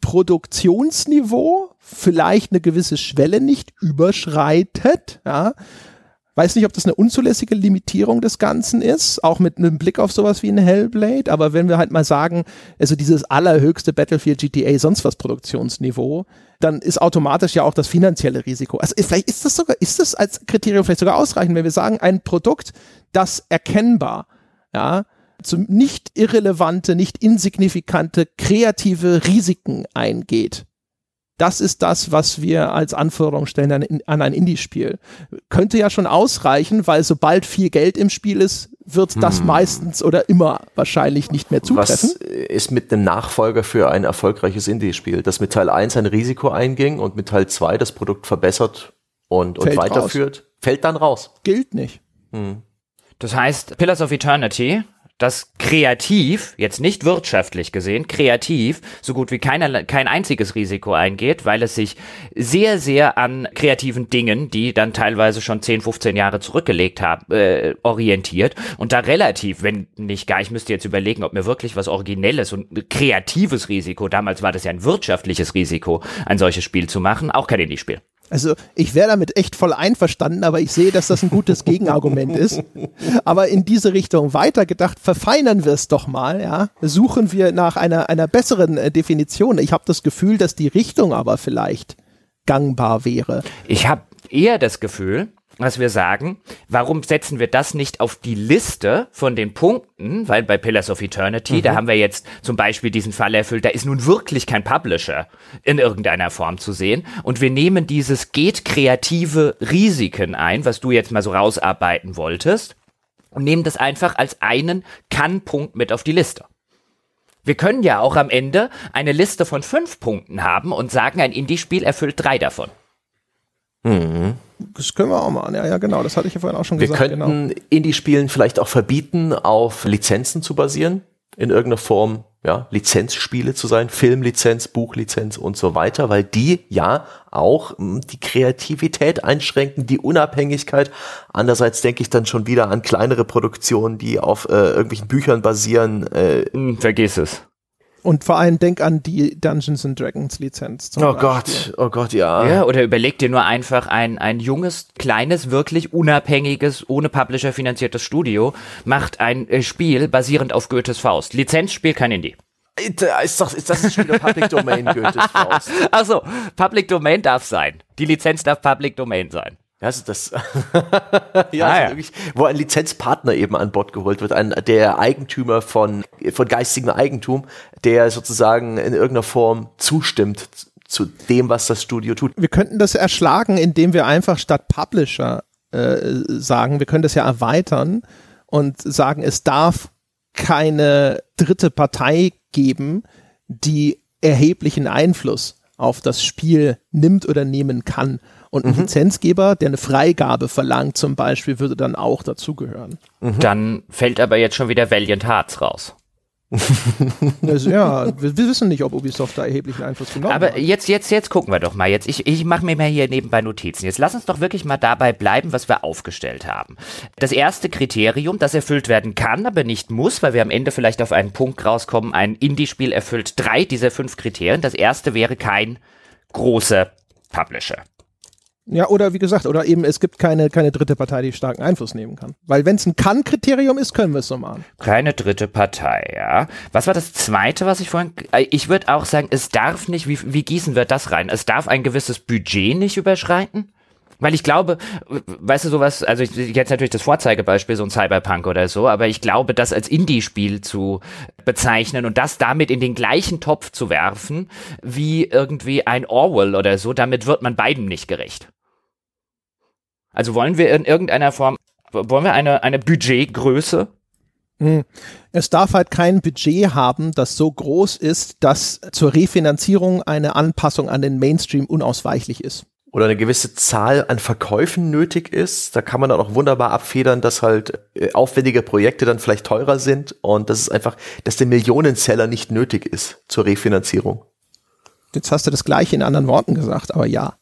Produktionsniveau vielleicht eine gewisse Schwelle nicht überschreitet, ja, Weiß nicht, ob das eine unzulässige Limitierung des Ganzen ist, auch mit einem Blick auf sowas wie ein Hellblade, aber wenn wir halt mal sagen, also dieses allerhöchste Battlefield GTA sonst was Produktionsniveau, dann ist automatisch ja auch das finanzielle Risiko. Also vielleicht ist das sogar, ist das als Kriterium vielleicht sogar ausreichend, wenn wir sagen, ein Produkt, das erkennbar, ja, zu nicht irrelevante, nicht insignifikante kreative Risiken eingeht das ist das, was wir als Anforderung stellen an, an ein Indie-Spiel. Könnte ja schon ausreichen, weil sobald viel Geld im Spiel ist, wird das hm. meistens oder immer wahrscheinlich nicht mehr zutreffen. Was ist mit dem Nachfolger für ein erfolgreiches Indie-Spiel, das mit Teil 1 ein Risiko einging und mit Teil 2 das Produkt verbessert und, und weiterführt? Raus. Fällt dann raus. Gilt nicht. Hm. Das heißt, Pillars of Eternity dass kreativ, jetzt nicht wirtschaftlich gesehen, kreativ so gut wie keiner, kein einziges Risiko eingeht, weil es sich sehr, sehr an kreativen Dingen, die dann teilweise schon 10, 15 Jahre zurückgelegt haben, äh, orientiert und da relativ, wenn nicht gar, ich müsste jetzt überlegen, ob mir wirklich was Originelles und kreatives Risiko, damals war das ja ein wirtschaftliches Risiko, ein solches Spiel zu machen, auch kein Indie-Spiel. Also ich wäre damit echt voll einverstanden, aber ich sehe, dass das ein gutes Gegenargument ist. Aber in diese Richtung weitergedacht, verfeinern wir es doch mal, ja. Suchen wir nach einer, einer besseren äh, Definition. Ich habe das Gefühl, dass die Richtung aber vielleicht gangbar wäre. Ich habe eher das Gefühl, was wir sagen, warum setzen wir das nicht auf die Liste von den Punkten, weil bei Pillars of Eternity, mhm. da haben wir jetzt zum Beispiel diesen Fall erfüllt, da ist nun wirklich kein Publisher in irgendeiner Form zu sehen und wir nehmen dieses geht kreative Risiken ein, was du jetzt mal so rausarbeiten wolltest und nehmen das einfach als einen Kann-Punkt mit auf die Liste. Wir können ja auch am Ende eine Liste von fünf Punkten haben und sagen, ein Indie-Spiel erfüllt drei davon. Mhm. Das können wir auch machen. Ja, ja, genau. Das hatte ich ja vorhin auch schon wir gesagt. Wir könnten genau. Indie-Spielen vielleicht auch verbieten, auf Lizenzen zu basieren. in irgendeiner Form ja, Lizenzspiele zu sein, Filmlizenz, Buchlizenz und so weiter, weil die ja auch mh, die Kreativität einschränken, die Unabhängigkeit. Andererseits denke ich dann schon wieder an kleinere Produktionen, die auf äh, irgendwelchen Büchern basieren. Äh, Hm, vergiss es. Und vor allem denk an die Dungeons and Dragons Lizenz. zum oh Beispiel. Gott, oh Gott, ja. Ja, oder überleg dir nur einfach ein, ein junges, kleines, wirklich unabhängiges, ohne Publisher finanziertes Studio macht ein äh, Spiel basierend auf Goethes Faust. Lizenzspiel, kein Indie. Da Ist, doch, ist das schon wieder Public Domain, Goethes Faust. Ach so, Public Domain darf sein. Die Lizenz darf Public Domain sein. Ja, also das, ja, Ah, also ja. Wo ein Lizenzpartner eben an Bord geholt wird, ein, der Eigentümer von, von geistigem Eigentum, der sozusagen in irgendeiner Form zustimmt zu dem, was das Studio tut. Wir könnten das erschlagen, indem wir einfach statt Publisher äh, sagen, wir können das ja erweitern und sagen, es darf keine dritte Partei geben, die erheblichen Einfluss auf das Spiel nimmt oder nehmen kann. Und ein Lizenzgeber, der eine Freigabe verlangt zum Beispiel, würde dann auch dazugehören. Dann fällt aber jetzt schon wieder Valiant Hearts raus. Also, ja, wir, wir wissen nicht, ob Ubisoft da erheblichen Einfluss genommen Aber hat. jetzt, jetzt, jetzt gucken wir doch mal. Jetzt, ich, ich mache mir mal hier nebenbei Notizen. Jetzt lass uns doch wirklich mal dabei bleiben, was wir aufgestellt haben. Das erste Kriterium, das erfüllt werden kann, aber nicht muss, weil wir am Ende vielleicht auf einen Punkt rauskommen, ein Indie-Spiel erfüllt drei dieser fünf Kriterien. Das erste wäre kein großer Publisher. Ja, oder wie gesagt, oder eben es gibt keine, keine dritte Partei, die starken Einfluss nehmen kann. Weil wenn es ein Kann-Kriterium ist, können wir es so machen. Keine dritte Partei, ja. Was war das zweite, was ich vorhin. äh, Ich würde auch sagen, es darf nicht, wie, wie gießen wir das rein? Es darf ein gewisses Budget nicht überschreiten? Weil ich glaube, weißt du, sowas, also ich, jetzt natürlich das Vorzeigebeispiel, so ein Cyberpunk oder so, aber ich glaube, das als Indie-Spiel zu bezeichnen und das damit in den gleichen Topf zu werfen, wie irgendwie ein Orwell oder so, damit wird man beiden nicht gerecht. Also wollen wir in irgendeiner Form, wollen wir eine, eine Budgetgröße Es darf halt kein Budget haben, das so groß ist, dass zur Refinanzierung eine Anpassung an den Mainstream unausweichlich ist. Oder eine gewisse Zahl an Verkäufen nötig ist. Da kann man dann auch wunderbar abfedern, dass halt äh, aufwendige Projekte dann vielleicht teurer sind und dass es einfach, dass der Millionenseller nicht nötig ist zur Refinanzierung. Jetzt hast du das gleiche in anderen Worten gesagt, aber ja.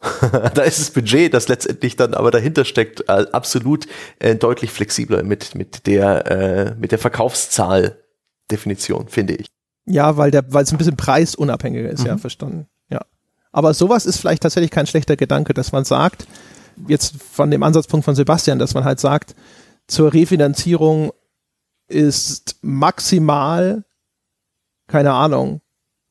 da ist das Budget, das letztendlich dann aber dahinter steckt, absolut äh, deutlich flexibler mit, mit der, äh, mit der Verkaufszahl-Definition, finde ich. Ja, weil der, weil es ein bisschen preisunabhängiger ist, ja, verstanden. Ja. Aber sowas ist vielleicht tatsächlich kein schlechter Gedanke, dass man sagt, jetzt von dem Ansatzpunkt von Sebastian, dass man halt sagt, zur Refinanzierung ist maximal, keine Ahnung,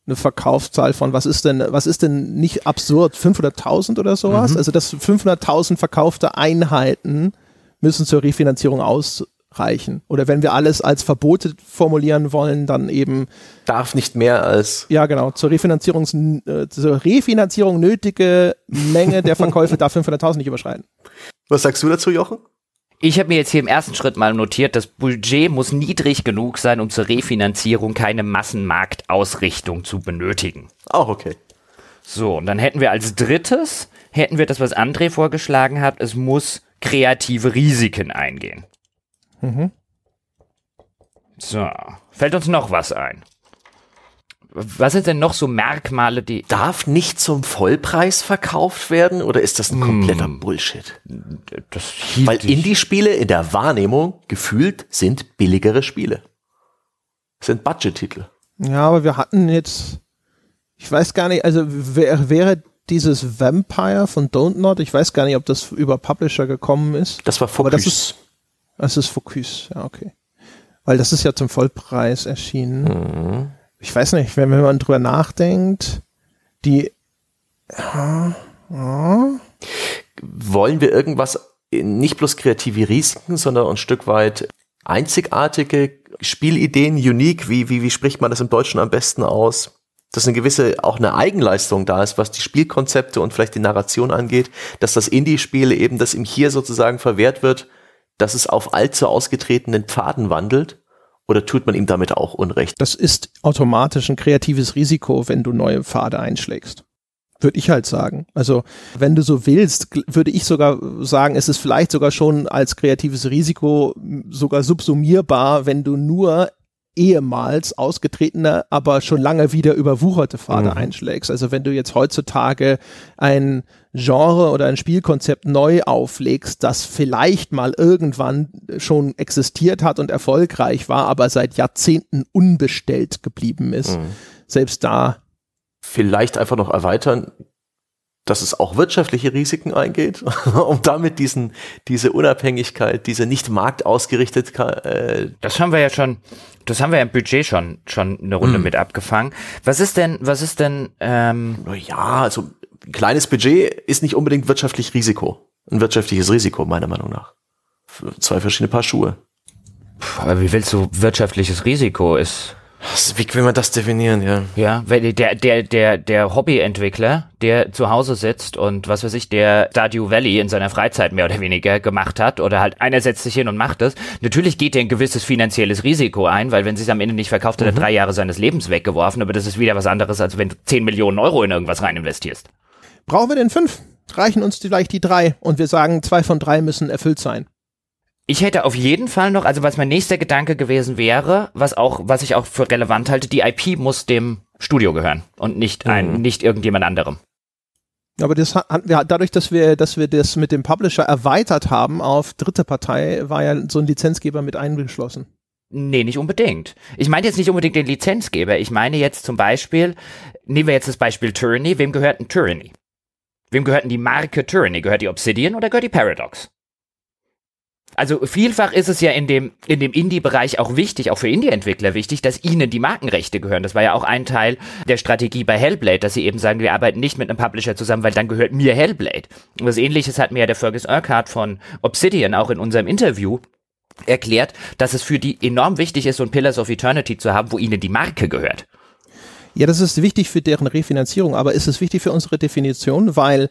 eine Verkaufszahl von, was ist denn, was ist denn nicht absurd, 500.000 oder sowas? Also, dass 500.000 verkaufte Einheiten müssen zur Refinanzierung ausreichen. Oder wenn wir alles als Verbote formulieren wollen, dann eben Darf nicht mehr als ja, genau. Zur, Refinanzierungs äh, zur Refinanzierung nötige Menge der Verkäufe darf 500.000 nicht überschreiten. Was sagst du dazu, Jochen? Ich habe mir jetzt hier im ersten Schritt mal notiert, das Budget muss niedrig genug sein, um zur Refinanzierung keine Massenmarktausrichtung zu benötigen. Auch okay. So, und dann hätten wir als drittes, hätten wir das, was André vorgeschlagen hat, es muss kreative Risiken eingehen. So, fällt uns noch was ein? Was sind denn noch so Merkmale, die... Darf nicht zum Vollpreis verkauft werden oder ist das ein kompletter Bullshit? Das Weil Indie-Spiele in der Wahrnehmung gefühlt sind billigere Spiele. Sind Budget-Titel. Ja, aber wir hatten jetzt, ich weiß gar nicht, also wär, wäre dieses Vampire von Don't Not, ich weiß gar nicht, ob das über Publisher gekommen ist. Das war Aber das Focus. ist, das ist Focus, ja, okay. Weil das ist ja zum Vollpreis erschienen. Mhm. Ich weiß nicht, wenn, wenn man drüber nachdenkt, die, Wollen wir irgendwas, nicht bloß kreative Risiken, sondern ein Stück weit einzigartige Spielideen, unique, wie, wie, wie spricht man das im Deutschen am besten aus? Dass eine gewisse, auch eine Eigenleistung da ist, was die Spielkonzepte und vielleicht die Narration angeht, dass das Indie-Spiel eben, das ihm hier sozusagen verwehrt wird, dass es auf allzu ausgetretenen Pfaden wandelt? Oder tut man ihm damit auch Unrecht? das ist automatisch ein kreatives Risiko, wenn du neue Pfade einschlägst. Würde ich halt sagen. Also, wenn du so willst, würde ich sogar sagen, es ist vielleicht sogar schon als kreatives Risiko sogar subsumierbar, wenn du nur ehemals ausgetretene, aber schon lange wieder überwucherte Pfade mhm. einschlägst. Also wenn du jetzt heutzutage ein Genre oder ein Spielkonzept neu auflegst, das vielleicht mal irgendwann schon existiert hat und erfolgreich war, aber seit Jahrzehnten unbestellt geblieben ist, mhm. selbst da. Vielleicht einfach noch erweitern, dass es auch wirtschaftliche Risiken eingeht, um damit diesen, diese Unabhängigkeit, diese nicht marktausgerichtet. Äh das haben wir ja schon, das haben wir ja im Budget schon, schon eine Runde mm. mit abgefangen. Was ist denn, was ist denn, ähm Ja, also ein kleines Budget ist nicht unbedingt wirtschaftlich Risiko. Ein wirtschaftliches Risiko, meiner Meinung nach. Für zwei verschiedene Paar Schuhe. Aber wie willst du wirtschaftliches Risiko ist? Wie will man das definieren, ja? Ja, weil der, der, der, der Hobbyentwickler, der zu Hause sitzt und was weiß ich, der Stardew Valley in seiner Freizeit mehr oder weniger gemacht hat oder halt einer setzt sich hin und macht es. Natürlich geht er ein gewisses finanzielles Risiko ein, weil wenn sie es am Ende nicht verkauft, hat er mhm. drei Jahre seines Lebens weggeworfen, aber das ist wieder was anderes, als wenn du 10 Millionen Euro in irgendwas rein investierst. Brauchen wir denn fünf? Reichen uns vielleicht die drei und wir sagen, zwei von drei müssen erfüllt sein. Ich hätte auf jeden Fall noch, also was mein nächster Gedanke gewesen wäre, was auch, was ich auch für relevant halte, die IP muss dem Studio gehören und nicht ein, mhm. nicht irgendjemand anderem. Aber das hat, ja, dadurch, dass wir, dass wir das mit dem Publisher erweitert haben auf dritte Partei, war ja so ein Lizenzgeber mit eingeschlossen. Nee, nicht unbedingt. Ich meine jetzt nicht unbedingt den Lizenzgeber. Ich meine jetzt zum Beispiel, nehmen wir jetzt das Beispiel Tyranny. Wem gehört ein Tyranny? Wem gehört denn die Marke Tyranny? Gehört die Obsidian oder gehört die Paradox? Also vielfach ist es ja in dem, in dem Indie-Bereich auch wichtig, auch für Indie-Entwickler wichtig, dass ihnen die Markenrechte gehören. Das war ja auch ein Teil der Strategie bei Hellblade, dass sie eben sagen, wir arbeiten nicht mit einem Publisher zusammen, weil dann gehört mir Hellblade. Und was ähnliches hat mir ja der Fergus Urquhart von Obsidian auch in unserem Interview erklärt, dass es für die enorm wichtig ist, so ein Pillars of Eternity zu haben, wo ihnen die Marke gehört. Ja, das ist wichtig für deren Refinanzierung, aber ist es wichtig für unsere Definition, weil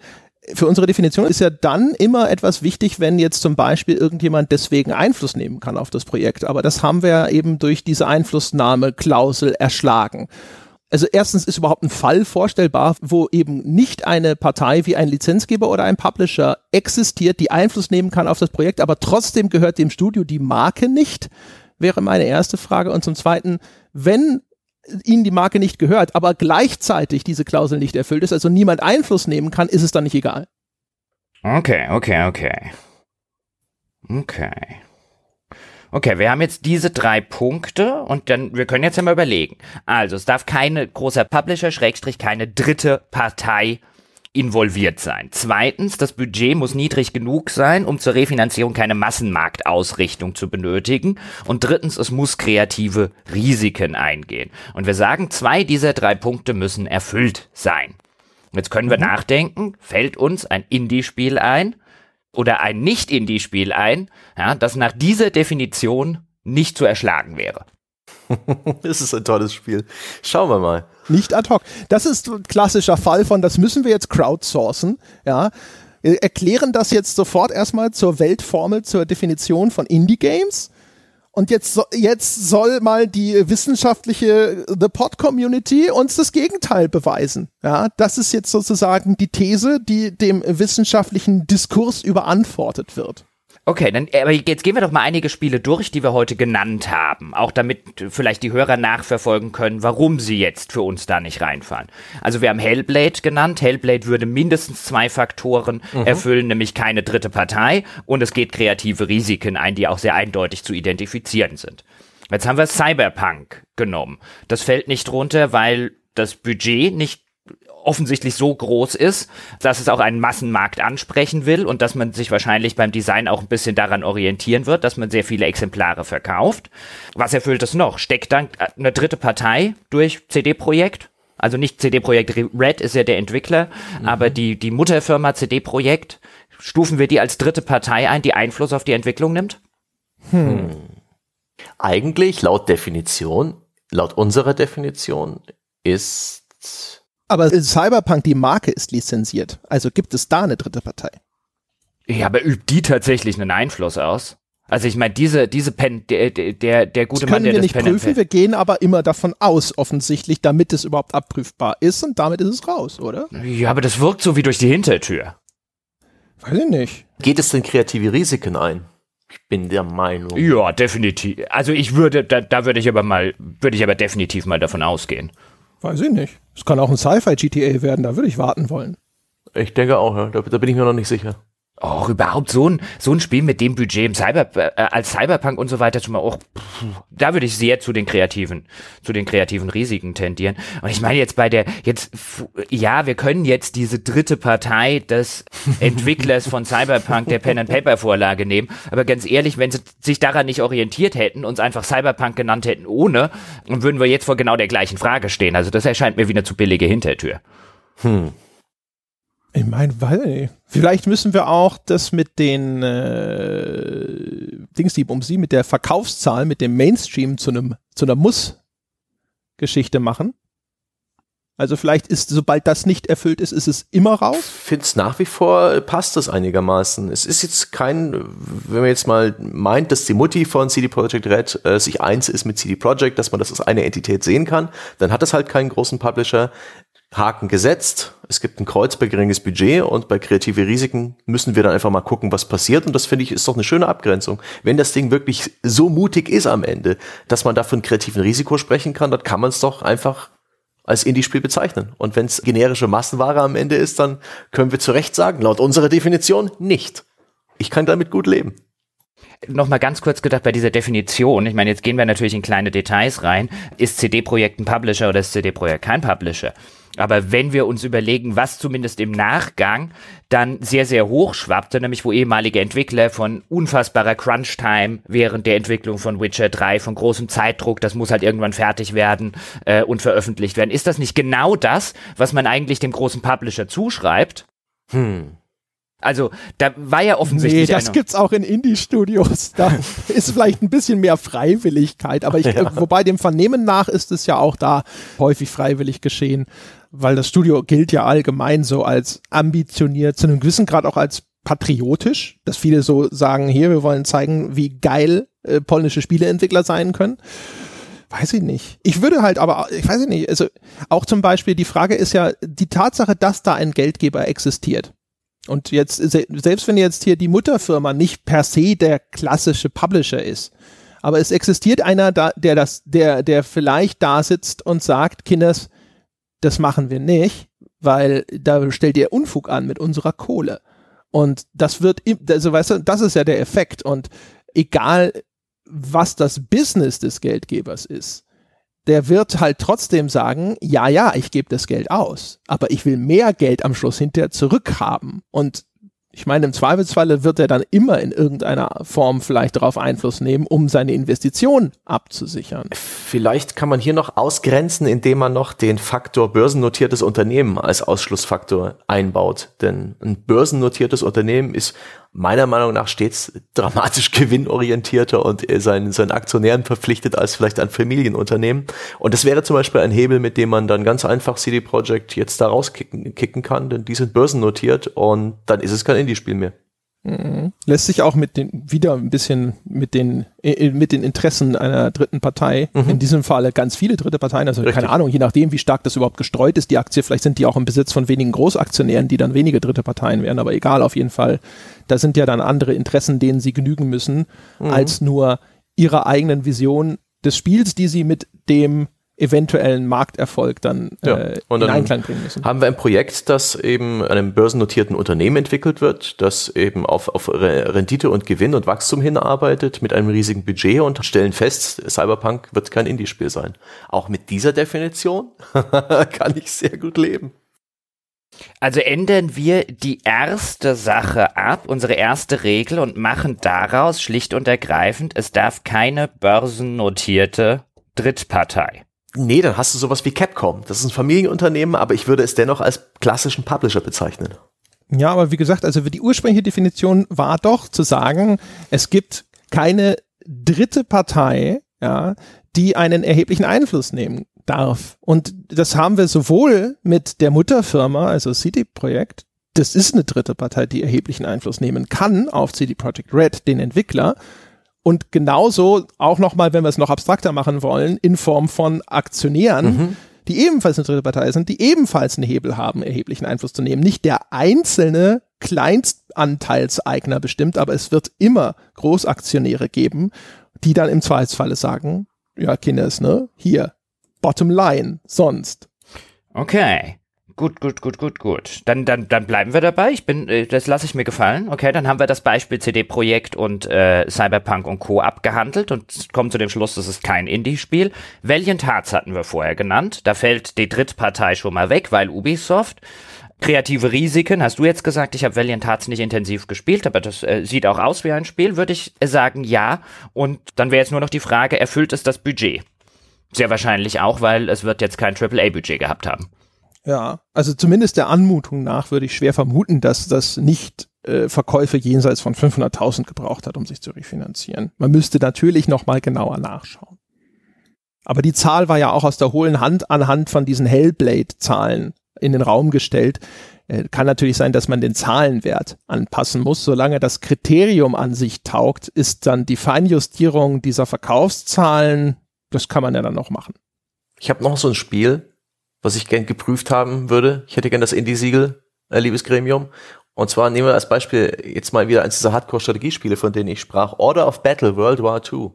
für unsere Definition ist ja dann immer etwas wichtig, wenn jetzt zum Beispiel irgendjemand deswegen Einfluss nehmen kann auf das Projekt. Aber das haben wir eben durch diese Einflussnahmeklausel erschlagen. Also erstens ist überhaupt ein Fall vorstellbar, wo eben nicht eine Partei wie ein Lizenzgeber oder ein Publisher existiert, die Einfluss nehmen kann auf das Projekt, aber trotzdem gehört dem Studio die Marke nicht, wäre meine erste Frage. Und zum Zweiten, wenn ihnen die Marke nicht gehört, aber gleichzeitig diese Klausel nicht erfüllt ist, also niemand Einfluss nehmen kann, ist es dann nicht egal. Okay, okay, okay. Okay. Okay, wir haben jetzt diese drei Punkte und dann, wir können jetzt ja mal überlegen. Also, es darf keine großer Publisher, Schrägstrich, keine dritte Partei involviert sein. Zweitens, das Budget muss niedrig genug sein, um zur Refinanzierung keine Massenmarktausrichtung zu benötigen. Und drittens, es muss kreative Risiken eingehen. Und wir sagen, zwei dieser drei Punkte müssen erfüllt sein. Jetzt können wir mhm. nachdenken, fällt uns ein Indie-Spiel ein oder ein Nicht-Indie-Spiel ein, ja, das nach dieser Definition nicht zu erschlagen wäre. das ist ein tolles Spiel. Schauen wir mal. Nicht ad hoc. Das ist ein klassischer Fall von, das müssen wir jetzt crowdsourcen. Ja. Erklären das jetzt sofort erstmal zur Weltformel, zur Definition von Indie-Games. Und jetzt, jetzt soll mal die wissenschaftliche The Pod Community uns das Gegenteil beweisen. Ja, das ist jetzt sozusagen die These, die dem wissenschaftlichen Diskurs überantwortet wird. Okay, dann aber jetzt gehen wir doch mal einige Spiele durch, die wir heute genannt haben, auch damit vielleicht die Hörer nachverfolgen können, warum sie jetzt für uns da nicht reinfallen. Also wir haben Hellblade genannt. Hellblade würde mindestens zwei Faktoren mhm. erfüllen, nämlich keine dritte Partei und es geht kreative Risiken ein, die auch sehr eindeutig zu identifizieren sind. Jetzt haben wir Cyberpunk genommen. Das fällt nicht runter, weil das Budget nicht offensichtlich so groß ist, dass es auch einen Massenmarkt ansprechen will und dass man sich wahrscheinlich beim Design auch ein bisschen daran orientieren wird, dass man sehr viele Exemplare verkauft. Was erfüllt es noch? Steckt dann eine dritte Partei durch CD-Projekt? Also nicht CD-Projekt Red ist ja der Entwickler, mhm. aber die, die Mutterfirma CD-Projekt, stufen wir die als dritte Partei ein, die Einfluss auf die Entwicklung nimmt? Hm. Eigentlich laut Definition, laut unserer Definition ist aber Cyberpunk, die Marke ist lizenziert. Also gibt es da eine dritte Partei? Ja, aber übt die tatsächlich einen Einfluss aus? Also ich meine, diese, diese Pen, der, der, der gute das Mann, der wir das nicht Pen prüfen, wir gehen aber immer davon aus, offensichtlich, damit es überhaupt abprüfbar ist und damit ist es raus, oder? Ja, aber das wirkt so wie durch die Hintertür. Weiß ich nicht. Geht es denn kreative Risiken ein? Ich bin der Meinung. Ja, definitiv. Also ich würde, da, da würde ich aber mal, würde ich aber definitiv mal davon ausgehen. Weiß ich nicht. Es kann auch ein Sci-Fi-GTA werden, da würde ich warten wollen. Ich denke auch, ja. da, da bin ich mir noch nicht sicher. Auch überhaupt so ein, so ein Spiel mit dem Budget im Cyber, äh, als Cyberpunk und so weiter schon mal auch, pff, da würde ich sehr zu den kreativen, zu den kreativen Risiken tendieren. Und ich meine jetzt bei der, jetzt, ja, wir können jetzt diese dritte Partei des Entwicklers von Cyberpunk der Pen and Paper Vorlage nehmen. Aber ganz ehrlich, wenn sie sich daran nicht orientiert hätten, uns einfach Cyberpunk genannt hätten ohne, dann würden wir jetzt vor genau der gleichen Frage stehen. Also das erscheint mir wie eine zu billige Hintertür. Hm. Ich meine, weil vielleicht müssen wir auch das mit den äh, Dingsdieb um sie, mit der Verkaufszahl, mit dem Mainstream zu einem zu einer Muss-Geschichte machen. Also vielleicht ist, sobald das nicht erfüllt ist, ist es immer raus. Ich finde es nach wie vor, passt das einigermaßen. Es ist jetzt kein, wenn man jetzt mal meint, dass die Mutti von CD Projekt Red äh, sich eins ist mit CD Projekt, dass man das als eine Entität sehen kann, dann hat es halt keinen großen Publisher. Haken gesetzt. Es gibt ein Kreuz bei geringes Budget und bei kreative Risiken müssen wir dann einfach mal gucken, was passiert. Und das finde ich ist doch eine schöne Abgrenzung. Wenn das Ding wirklich so mutig ist am Ende, dass man da von kreativen Risiko sprechen kann, dann kann man es doch einfach als Indie-Spiel bezeichnen. Und wenn es generische Massenware am Ende ist, dann können wir zu Recht sagen, laut unserer Definition nicht. Ich kann damit gut leben noch mal ganz kurz gedacht bei dieser Definition. Ich meine, jetzt gehen wir natürlich in kleine Details rein. Ist CD-Projekt ein Publisher oder ist CD-Projekt kein Publisher? Aber wenn wir uns überlegen, was zumindest im Nachgang dann sehr, sehr hoch schwappte, nämlich wo ehemalige Entwickler von unfassbarer Crunch-Time während der Entwicklung von Witcher 3, von großem Zeitdruck, das muss halt irgendwann fertig werden äh, und veröffentlicht werden. Ist das nicht genau das, was man eigentlich dem großen Publisher zuschreibt? Hm. Also, da war ja offensichtlich. Nee, das gibt's auch in Indie-Studios. Da ist vielleicht ein bisschen mehr Freiwilligkeit, aber ich, ja. wobei dem Vernehmen nach ist es ja auch da häufig freiwillig geschehen weil das Studio gilt ja allgemein so als ambitioniert, zu einem gewissen Grad auch als patriotisch, dass viele so sagen, hier, wir wollen zeigen, wie geil äh, polnische Spieleentwickler sein können. Weiß ich nicht. Ich würde halt aber, ich weiß nicht, also auch zum Beispiel die Frage ist ja die Tatsache, dass da ein Geldgeber existiert. Und jetzt, selbst wenn jetzt hier die Mutterfirma nicht per se der klassische Publisher ist, aber es existiert einer, da, der das, der, der vielleicht da sitzt und sagt, Kinders, das machen wir nicht, weil da stellt ihr Unfug an mit unserer Kohle. Und das wird, also weißt du, das ist ja der Effekt. Und egal, was das Business des Geldgebers ist, der wird halt trotzdem sagen, ja, ja, ich gebe das Geld aus, aber ich will mehr Geld am Schluss hinterher zurückhaben. Und ich meine, im Zweifelsfalle wird er dann immer in irgendeiner Form vielleicht darauf Einfluss nehmen, um seine Investition abzusichern. Vielleicht kann man hier noch ausgrenzen, indem man noch den Faktor börsennotiertes Unternehmen als Ausschlussfaktor einbaut. Denn ein börsennotiertes Unternehmen ist meiner Meinung nach stets dramatisch gewinnorientierter und äh, seinen, seinen Aktionären verpflichtet als vielleicht ein Familienunternehmen. Und das wäre zum Beispiel ein Hebel, mit dem man dann ganz einfach CD Projekt jetzt da rauskicken kicken kann, denn die sind börsennotiert und dann ist es kein Indie-Spiel mehr. Lässt sich auch mit den, wieder ein bisschen mit den, äh, mit den Interessen einer dritten Partei, mhm. in diesem Falle ganz viele dritte Parteien, also Richtig. keine Ahnung, je nachdem, wie stark das überhaupt gestreut ist, die Aktie, vielleicht sind die auch im Besitz von wenigen Großaktionären, die dann wenige dritte Parteien wären, aber egal, auf jeden Fall, da sind ja dann andere Interessen, denen sie genügen müssen, mhm. als nur ihrer eigenen Vision des Spiels, die sie mit dem eventuellen Markterfolg dann, ja. äh, in dann Einklang bringen müssen. Haben wir ein Projekt, das eben einem börsennotierten Unternehmen entwickelt wird, das eben auf, auf Rendite und Gewinn und Wachstum hinarbeitet mit einem riesigen Budget und stellen fest, Cyberpunk wird kein Indie-Spiel sein. Auch mit dieser Definition kann ich sehr gut leben. Also ändern wir die erste Sache ab, unsere erste Regel und machen daraus schlicht und ergreifend, es darf keine börsennotierte Drittpartei Nee, dann hast du sowas wie Capcom. Das ist ein Familienunternehmen, aber ich würde es dennoch als klassischen Publisher bezeichnen. Ja, aber wie gesagt, also die ursprüngliche Definition war doch zu sagen, es gibt keine dritte Partei, ja, die einen erheblichen Einfluss nehmen darf. Und das haben wir sowohl mit der Mutterfirma, also CD Projekt, das ist eine dritte Partei, die erheblichen Einfluss nehmen kann auf CD Projekt Red, den Entwickler, und genauso auch nochmal, wenn wir es noch abstrakter machen wollen, in Form von Aktionären, mhm. die ebenfalls eine dritte Partei sind, die ebenfalls einen Hebel haben, erheblichen Einfluss zu nehmen. Nicht der einzelne Kleinstanteilseigner bestimmt, aber es wird immer Großaktionäre geben, die dann im Zweifelsfalle sagen, ja, Kinders, ne, hier, bottom line, sonst. Okay. Gut, gut, gut, gut, gut. Dann, dann, dann bleiben wir dabei. Ich bin, äh, das lasse ich mir gefallen. Okay, dann haben wir das Beispiel CD-Projekt und äh, Cyberpunk und Co. abgehandelt und kommen zu dem Schluss, das ist kein Indie-Spiel. Valiant Hearts hatten wir vorher genannt. Da fällt die Drittpartei schon mal weg, weil Ubisoft. Kreative Risiken, hast du jetzt gesagt, ich habe Valiant Hearts nicht intensiv gespielt, aber das äh, sieht auch aus wie ein Spiel, würde ich sagen, ja. Und dann wäre jetzt nur noch die Frage, erfüllt es das Budget? Sehr wahrscheinlich auch, weil es wird jetzt kein AAA-Budget gehabt haben. Ja, also zumindest der Anmutung nach würde ich schwer vermuten, dass das nicht äh, Verkäufe jenseits von 500.000 gebraucht hat, um sich zu refinanzieren. Man müsste natürlich noch mal genauer nachschauen. Aber die Zahl war ja auch aus der hohlen Hand anhand von diesen Hellblade-Zahlen in den Raum gestellt. Äh, kann natürlich sein, dass man den Zahlenwert anpassen muss. Solange das Kriterium an sich taugt, ist dann die Feinjustierung dieser Verkaufszahlen, das kann man ja dann noch machen. Ich habe noch so ein Spiel, was ich gern geprüft haben würde. Ich hätte gern das Indie-Siegel, äh, liebes Gremium. Und zwar nehmen wir als Beispiel jetzt mal wieder eins dieser Hardcore-Strategiespiele, von denen ich sprach. Order of Battle World War II.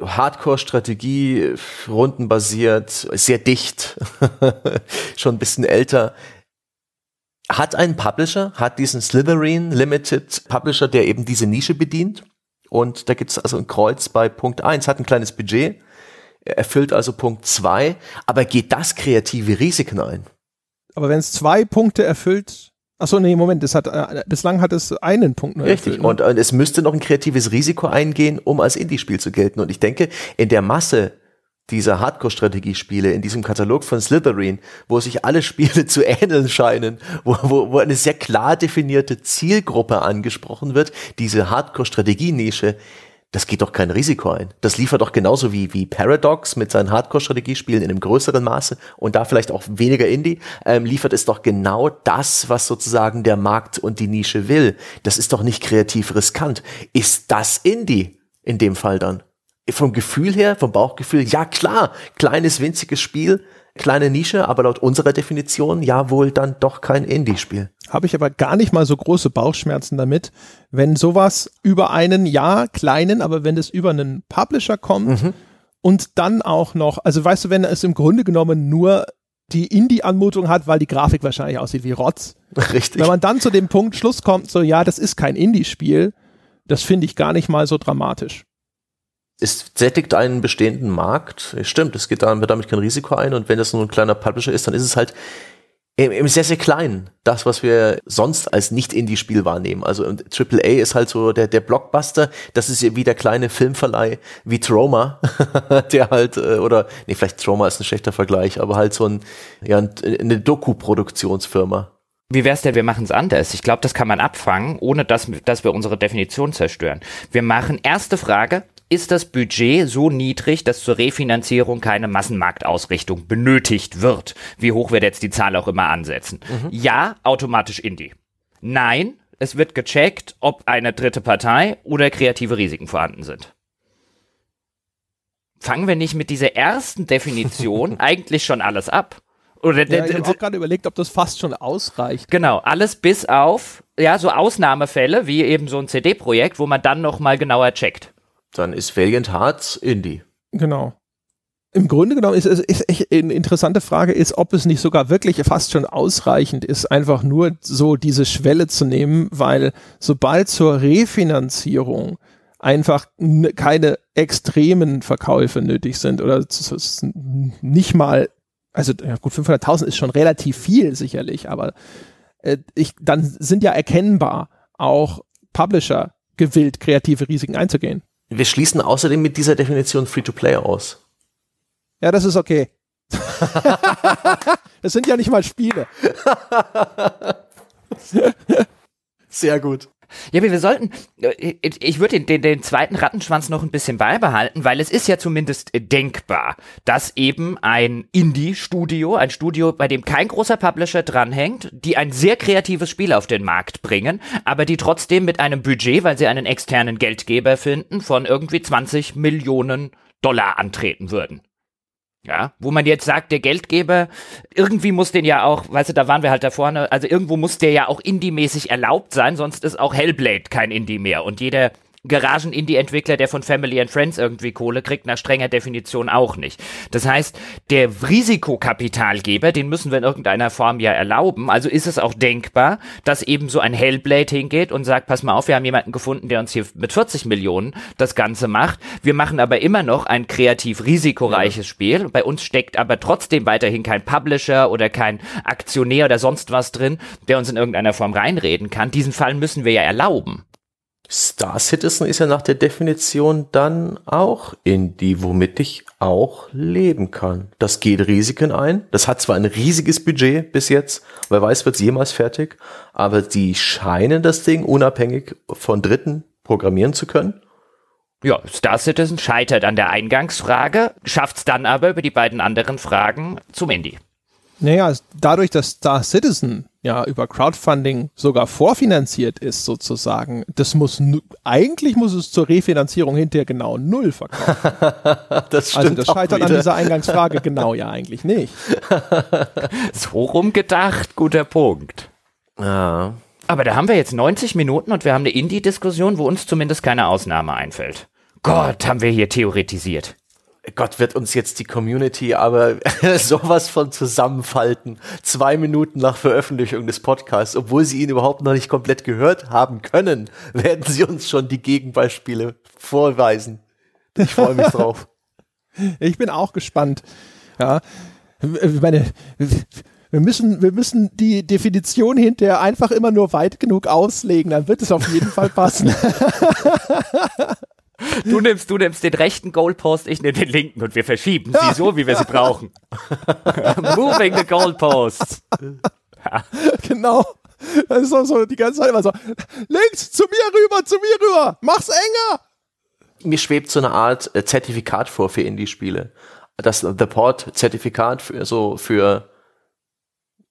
Hardcore-Strategie, rundenbasiert, sehr dicht, schon ein bisschen älter. Hat einen Publisher, hat diesen Slytherin Limited Publisher, der eben diese Nische bedient. Und da gibt es also ein Kreuz bei Punkt 1, hat ein kleines Budget, erfüllt also Punkt 2, aber geht das kreative Risiken ein? Aber wenn es zwei Punkte erfüllt, Achso, nee, Moment, es hat, äh, bislang hat es einen Punkt nur Richtig, erfüllt, ne? und, und es müsste noch ein kreatives Risiko eingehen, um als Indie-Spiel zu gelten. Und ich denke, in der Masse dieser Hardcore-Strategiespiele in diesem Katalog von Slytherin, wo sich alle Spiele zu ähneln scheinen, wo, wo, wo eine sehr klar definierte Zielgruppe angesprochen wird, diese Hardcore-Strategie-Nische, das geht doch kein Risiko ein. Das liefert doch genauso wie, wie Paradox mit seinen Hardcore-Strategiespielen in einem größeren Maße und da vielleicht auch weniger Indie, ähm, liefert es doch genau das, was sozusagen der Markt und die Nische will. Das ist doch nicht kreativ riskant. Ist das Indie in dem Fall dann? Vom Gefühl her, vom Bauchgefühl, ja klar, kleines, winziges Spiel, kleine Nische, aber laut unserer Definition ja wohl dann doch kein Indie-Spiel. Habe ich aber gar nicht mal so große Bauchschmerzen damit, wenn sowas über einen, ja, kleinen, aber wenn es über einen Publisher kommt mhm. und dann auch noch, also weißt du, wenn es im Grunde genommen nur die Indie-Anmutung hat, weil die Grafik wahrscheinlich aussieht wie Rotz. Richtig. Wenn man dann zu dem Punkt Schluss kommt, so ja, das ist kein Indie-Spiel, das finde ich gar nicht mal so dramatisch es sättigt einen bestehenden Markt. Stimmt, es geht damit, damit kein Risiko ein. Und wenn das nur ein kleiner Publisher ist, dann ist es halt im, sehr, sehr klein, das, was wir sonst als Nicht-Indie-Spiel wahrnehmen. Also AAA ist halt so der, der Blockbuster, das ist wie der kleine Filmverleih wie Troma, der halt, äh, oder, nee, vielleicht Troma ist ein schlechter Vergleich, aber halt so ein, ja, eine Doku-Produktionsfirma. Wie wär's denn, wir machen's anders? Ich glaube, das kann man abfangen, ohne dass, dass wir unsere Definition zerstören. Wir machen erste Frage, ist das Budget so niedrig, dass zur Refinanzierung keine Massenmarktausrichtung benötigt wird. Wie hoch wird jetzt die Zahl auch immer ansetzen? Mhm. Ja, automatisch Indie. Nein, es wird gecheckt, ob eine dritte Partei oder kreative Risiken vorhanden sind. Fangen wir nicht mit dieser ersten Definition eigentlich schon alles ab? Oder ja, ich habe auch gerade überlegt, ob das fast schon ausreicht. Genau, alles bis auf ja so Ausnahmefälle wie eben so ein CD-Projekt, wo man dann noch mal genauer checkt dann ist Valiant Hearts Indie. Genau. Im Grunde genommen ist es echt eine interessante Frage, ist, ob es nicht sogar wirklich fast schon ausreichend ist, einfach nur so diese Schwelle zu nehmen, weil sobald zur Refinanzierung einfach keine extremen Verkäufe nötig sind oder nicht mal, also ja gut, 500.000 ist schon relativ viel sicherlich, aber äh, ich, dann sind ja erkennbar auch Publisher gewillt, kreative Risiken einzugehen. Wir schließen außerdem mit dieser Definition Free-to-Play aus. Ja, das ist okay. Es sind ja nicht mal Spiele. Sehr gut. Ja, wir sollten, äh, ich würde den, den, den zweiten Rattenschwanz noch ein bisschen beibehalten, weil es ist ja zumindest denkbar, dass eben ein Indie-Studio, ein Studio, bei dem kein großer Publisher dranhängt, die ein sehr kreatives Spiel auf den Markt bringen, aber die trotzdem mit einem Budget, weil sie einen externen Geldgeber finden, von irgendwie 20 Millionen Dollar antreten würden. Ja, wo man jetzt sagt, der Geldgeber, irgendwie muss den ja auch, weißt du, da waren wir halt da vorne, also irgendwo muss der ja auch Indie-mäßig erlaubt sein, sonst ist auch Hellblade kein Indie mehr. Und jeder Garagen-Indie-Entwickler, der von Family and Friends irgendwie Kohle kriegt, nach strenger Definition auch nicht. Das heißt, der Risikokapitalgeber, den müssen wir in irgendeiner Form ja erlauben. Also ist es auch denkbar, dass eben so ein Hellblade hingeht und sagt, pass mal auf, wir haben jemanden gefunden, der uns hier mit 40 Millionen das Ganze macht. Wir machen aber immer noch ein kreativ risikoreiches ja. Spiel. Bei uns steckt aber trotzdem weiterhin kein Publisher oder kein Aktionär oder sonst was drin, der uns in irgendeiner Form reinreden kann. Diesen Fall müssen wir ja erlauben. Star Citizen ist ja nach der Definition dann auch Indie, womit ich auch leben kann. Das geht Risiken ein. Das hat zwar ein riesiges Budget bis jetzt, wer weiß, wird es jemals fertig, aber die scheinen das Ding unabhängig von Dritten programmieren zu können. Ja, Star Citizen scheitert an der Eingangsfrage, schafft es dann aber über die beiden anderen Fragen zum Indie. Naja, dadurch, dass Star Citizen ja über Crowdfunding sogar vorfinanziert ist sozusagen, das muss eigentlich muss es zur Refinanzierung hinterher genau null verkaufen. das stimmt also das scheitert an dieser Eingangsfrage genau ja eigentlich nicht. so rumgedacht, guter Punkt. Ja. Aber da haben wir jetzt 90 Minuten und wir haben eine Indie-Diskussion, wo uns zumindest keine Ausnahme einfällt. Gott, haben wir hier theoretisiert. Gott wird uns jetzt die Community aber sowas von zusammenfalten. Zwei Minuten nach Veröffentlichung des Podcasts, obwohl sie ihn überhaupt noch nicht komplett gehört haben können, werden sie uns schon die Gegenbeispiele vorweisen. Ich freue mich drauf. Ich bin auch gespannt. Ja, ich meine, wir müssen, wir müssen die Definition hinterher einfach immer nur weit genug auslegen, dann wird es auf jeden Fall passen. Du nimmst, du nimmst den rechten Goalpost, ich nehme den linken und wir verschieben sie so, wie wir sie brauchen. Moving the goalposts. genau. Das ist auch so die ganze Zeit immer so, links, zu mir rüber, zu mir rüber, mach's enger. Mir schwebt so eine Art äh, Zertifikat vor für Indie-Spiele. Das The Port-Zertifikat für, so für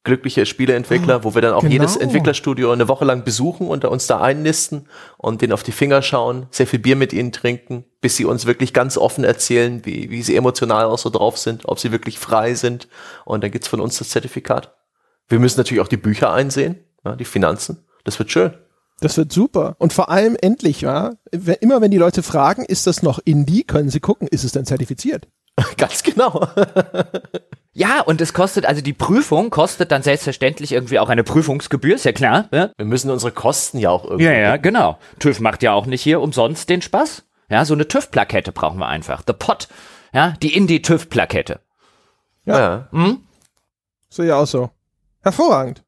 glückliche Spieleentwickler, wo wir dann auch genau. jedes Entwicklerstudio eine Woche lang besuchen und uns da einnisten und denen auf die Finger schauen, sehr viel Bier mit ihnen trinken, bis sie uns wirklich ganz offen erzählen, wie, wie sie emotional auch so drauf sind, ob sie wirklich frei sind. Und dann gibt's von uns das Zertifikat. Wir müssen natürlich auch die Bücher einsehen, ja, die Finanzen. Das wird schön. Das wird super. Und vor allem endlich, ja, immer wenn die Leute fragen, ist das noch Indie, können sie gucken, ist es denn zertifiziert? Ganz genau. Ja, und es kostet, also die Prüfung kostet dann selbstverständlich irgendwie auch eine Prüfungsgebühr, ist ja klar. Ja? Wir müssen unsere Kosten ja auch irgendwie. Ja, ja, genau. TÜV macht ja auch nicht hier umsonst den Spaß. Ja, so eine TÜV-Plakette brauchen wir einfach. The Pot. Ja, die Indie-TÜV-Plakette. Ja. ja. Hm? So ja auch so. Hervorragend.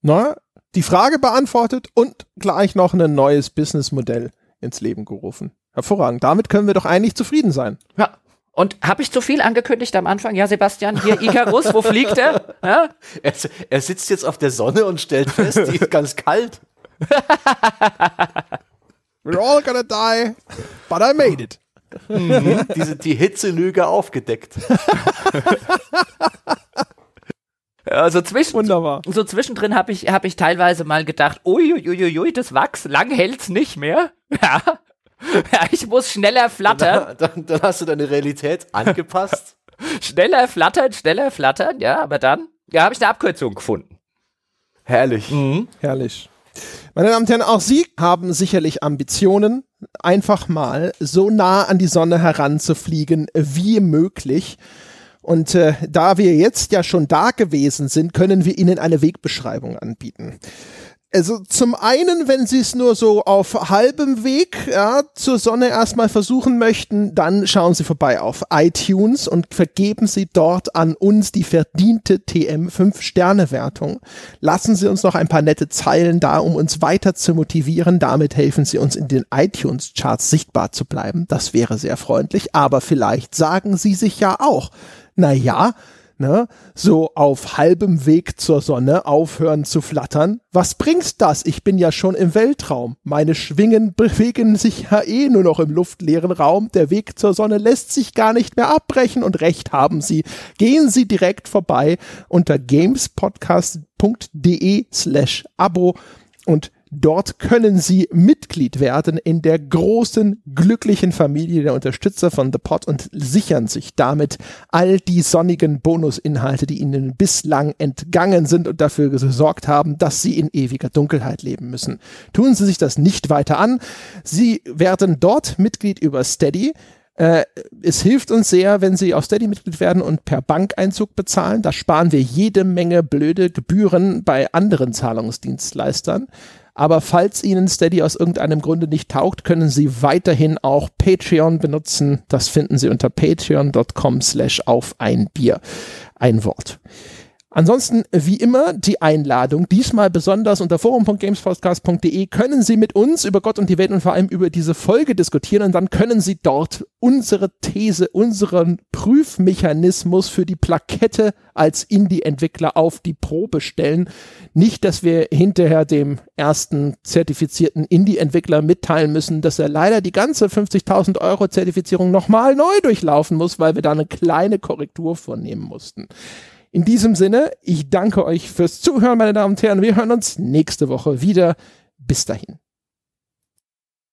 Na, die Frage beantwortet und gleich noch ein neues Businessmodell ins Leben gerufen. Hervorragend. Damit können wir doch eigentlich zufrieden sein. Ja. Und habe ich zu viel angekündigt am Anfang? Ja, Sebastian, hier Icarus, wo fliegt er? Ja? er? Er sitzt jetzt auf der Sonne und stellt fest, die ist ganz kalt. We're all gonna die, but I made it. Mhm. Diese, die Hitzelüge aufgedeckt. Also zwischen, Wunderbar. So zwischendrin habe ich, hab ich teilweise mal gedacht, uiuiuiui, das Wachs, lang hält's nicht mehr. Ja. Ja, ich muss schneller flattern. Dann, dann, dann hast du deine Realität angepasst. schneller flattern, schneller flattern, ja, aber dann, ja, habe ich eine Abkürzung gefunden. Herrlich. Mhm. Herrlich. Meine Damen und Herren, auch Sie haben sicherlich Ambitionen, einfach mal so nah an die Sonne heranzufliegen wie möglich. Und äh, da wir jetzt ja schon da gewesen sind, können wir Ihnen eine Wegbeschreibung anbieten. Also zum einen, wenn Sie es nur so auf halbem Weg ja, zur Sonne erstmal versuchen möchten, dann schauen Sie vorbei auf iTunes und vergeben Sie dort an uns die verdiente TM 5-Sterne-Wertung. Lassen Sie uns noch ein paar nette Zeilen da, um uns weiter zu motivieren. Damit helfen Sie uns in den iTunes-Charts sichtbar zu bleiben. Das wäre sehr freundlich. Aber vielleicht sagen Sie sich ja auch, na ja, ne, so auf halbem Weg zur Sonne aufhören zu flattern. Was bringt's das? Ich bin ja schon im Weltraum. Meine Schwingen bewegen sich ja eh nur noch im luftleeren Raum. Der Weg zur Sonne lässt sich gar nicht mehr abbrechen und recht haben Sie. Gehen Sie direkt vorbei unter gamespodcast.de slash Abo und Dort können Sie Mitglied werden in der großen, glücklichen Familie der Unterstützer von The Pod und sichern sich damit all die sonnigen Bonusinhalte, die Ihnen bislang entgangen sind und dafür gesorgt haben, dass Sie in ewiger Dunkelheit leben müssen. Tun Sie sich das nicht weiter an. Sie werden dort Mitglied über Steady. Äh, es hilft uns sehr, wenn Sie auf Steady Mitglied werden und per Bankeinzug bezahlen. Da sparen wir jede Menge blöde Gebühren bei anderen Zahlungsdienstleistern. Aber falls Ihnen Steady aus irgendeinem Grunde nicht taugt, können Sie weiterhin auch Patreon benutzen. Das finden Sie unter patreon.com slash auf ein Bier. Ein Wort. Ansonsten, wie immer, die Einladung, diesmal besonders unter forum.gamespodcast.de können Sie mit uns über Gott und die Welt und vor allem über diese Folge diskutieren und dann können Sie dort unsere These, unseren Prüfmechanismus für die Plakette als Indie-Entwickler auf die Probe stellen. Nicht, dass wir hinterher dem ersten zertifizierten Indie-Entwickler mitteilen müssen, dass er leider die ganze 50.000 Euro Zertifizierung nochmal neu durchlaufen muss, weil wir da eine kleine Korrektur vornehmen mussten. In diesem Sinne, ich danke euch fürs Zuhören, meine Damen und Herren. Wir hören uns nächste Woche wieder. Bis dahin.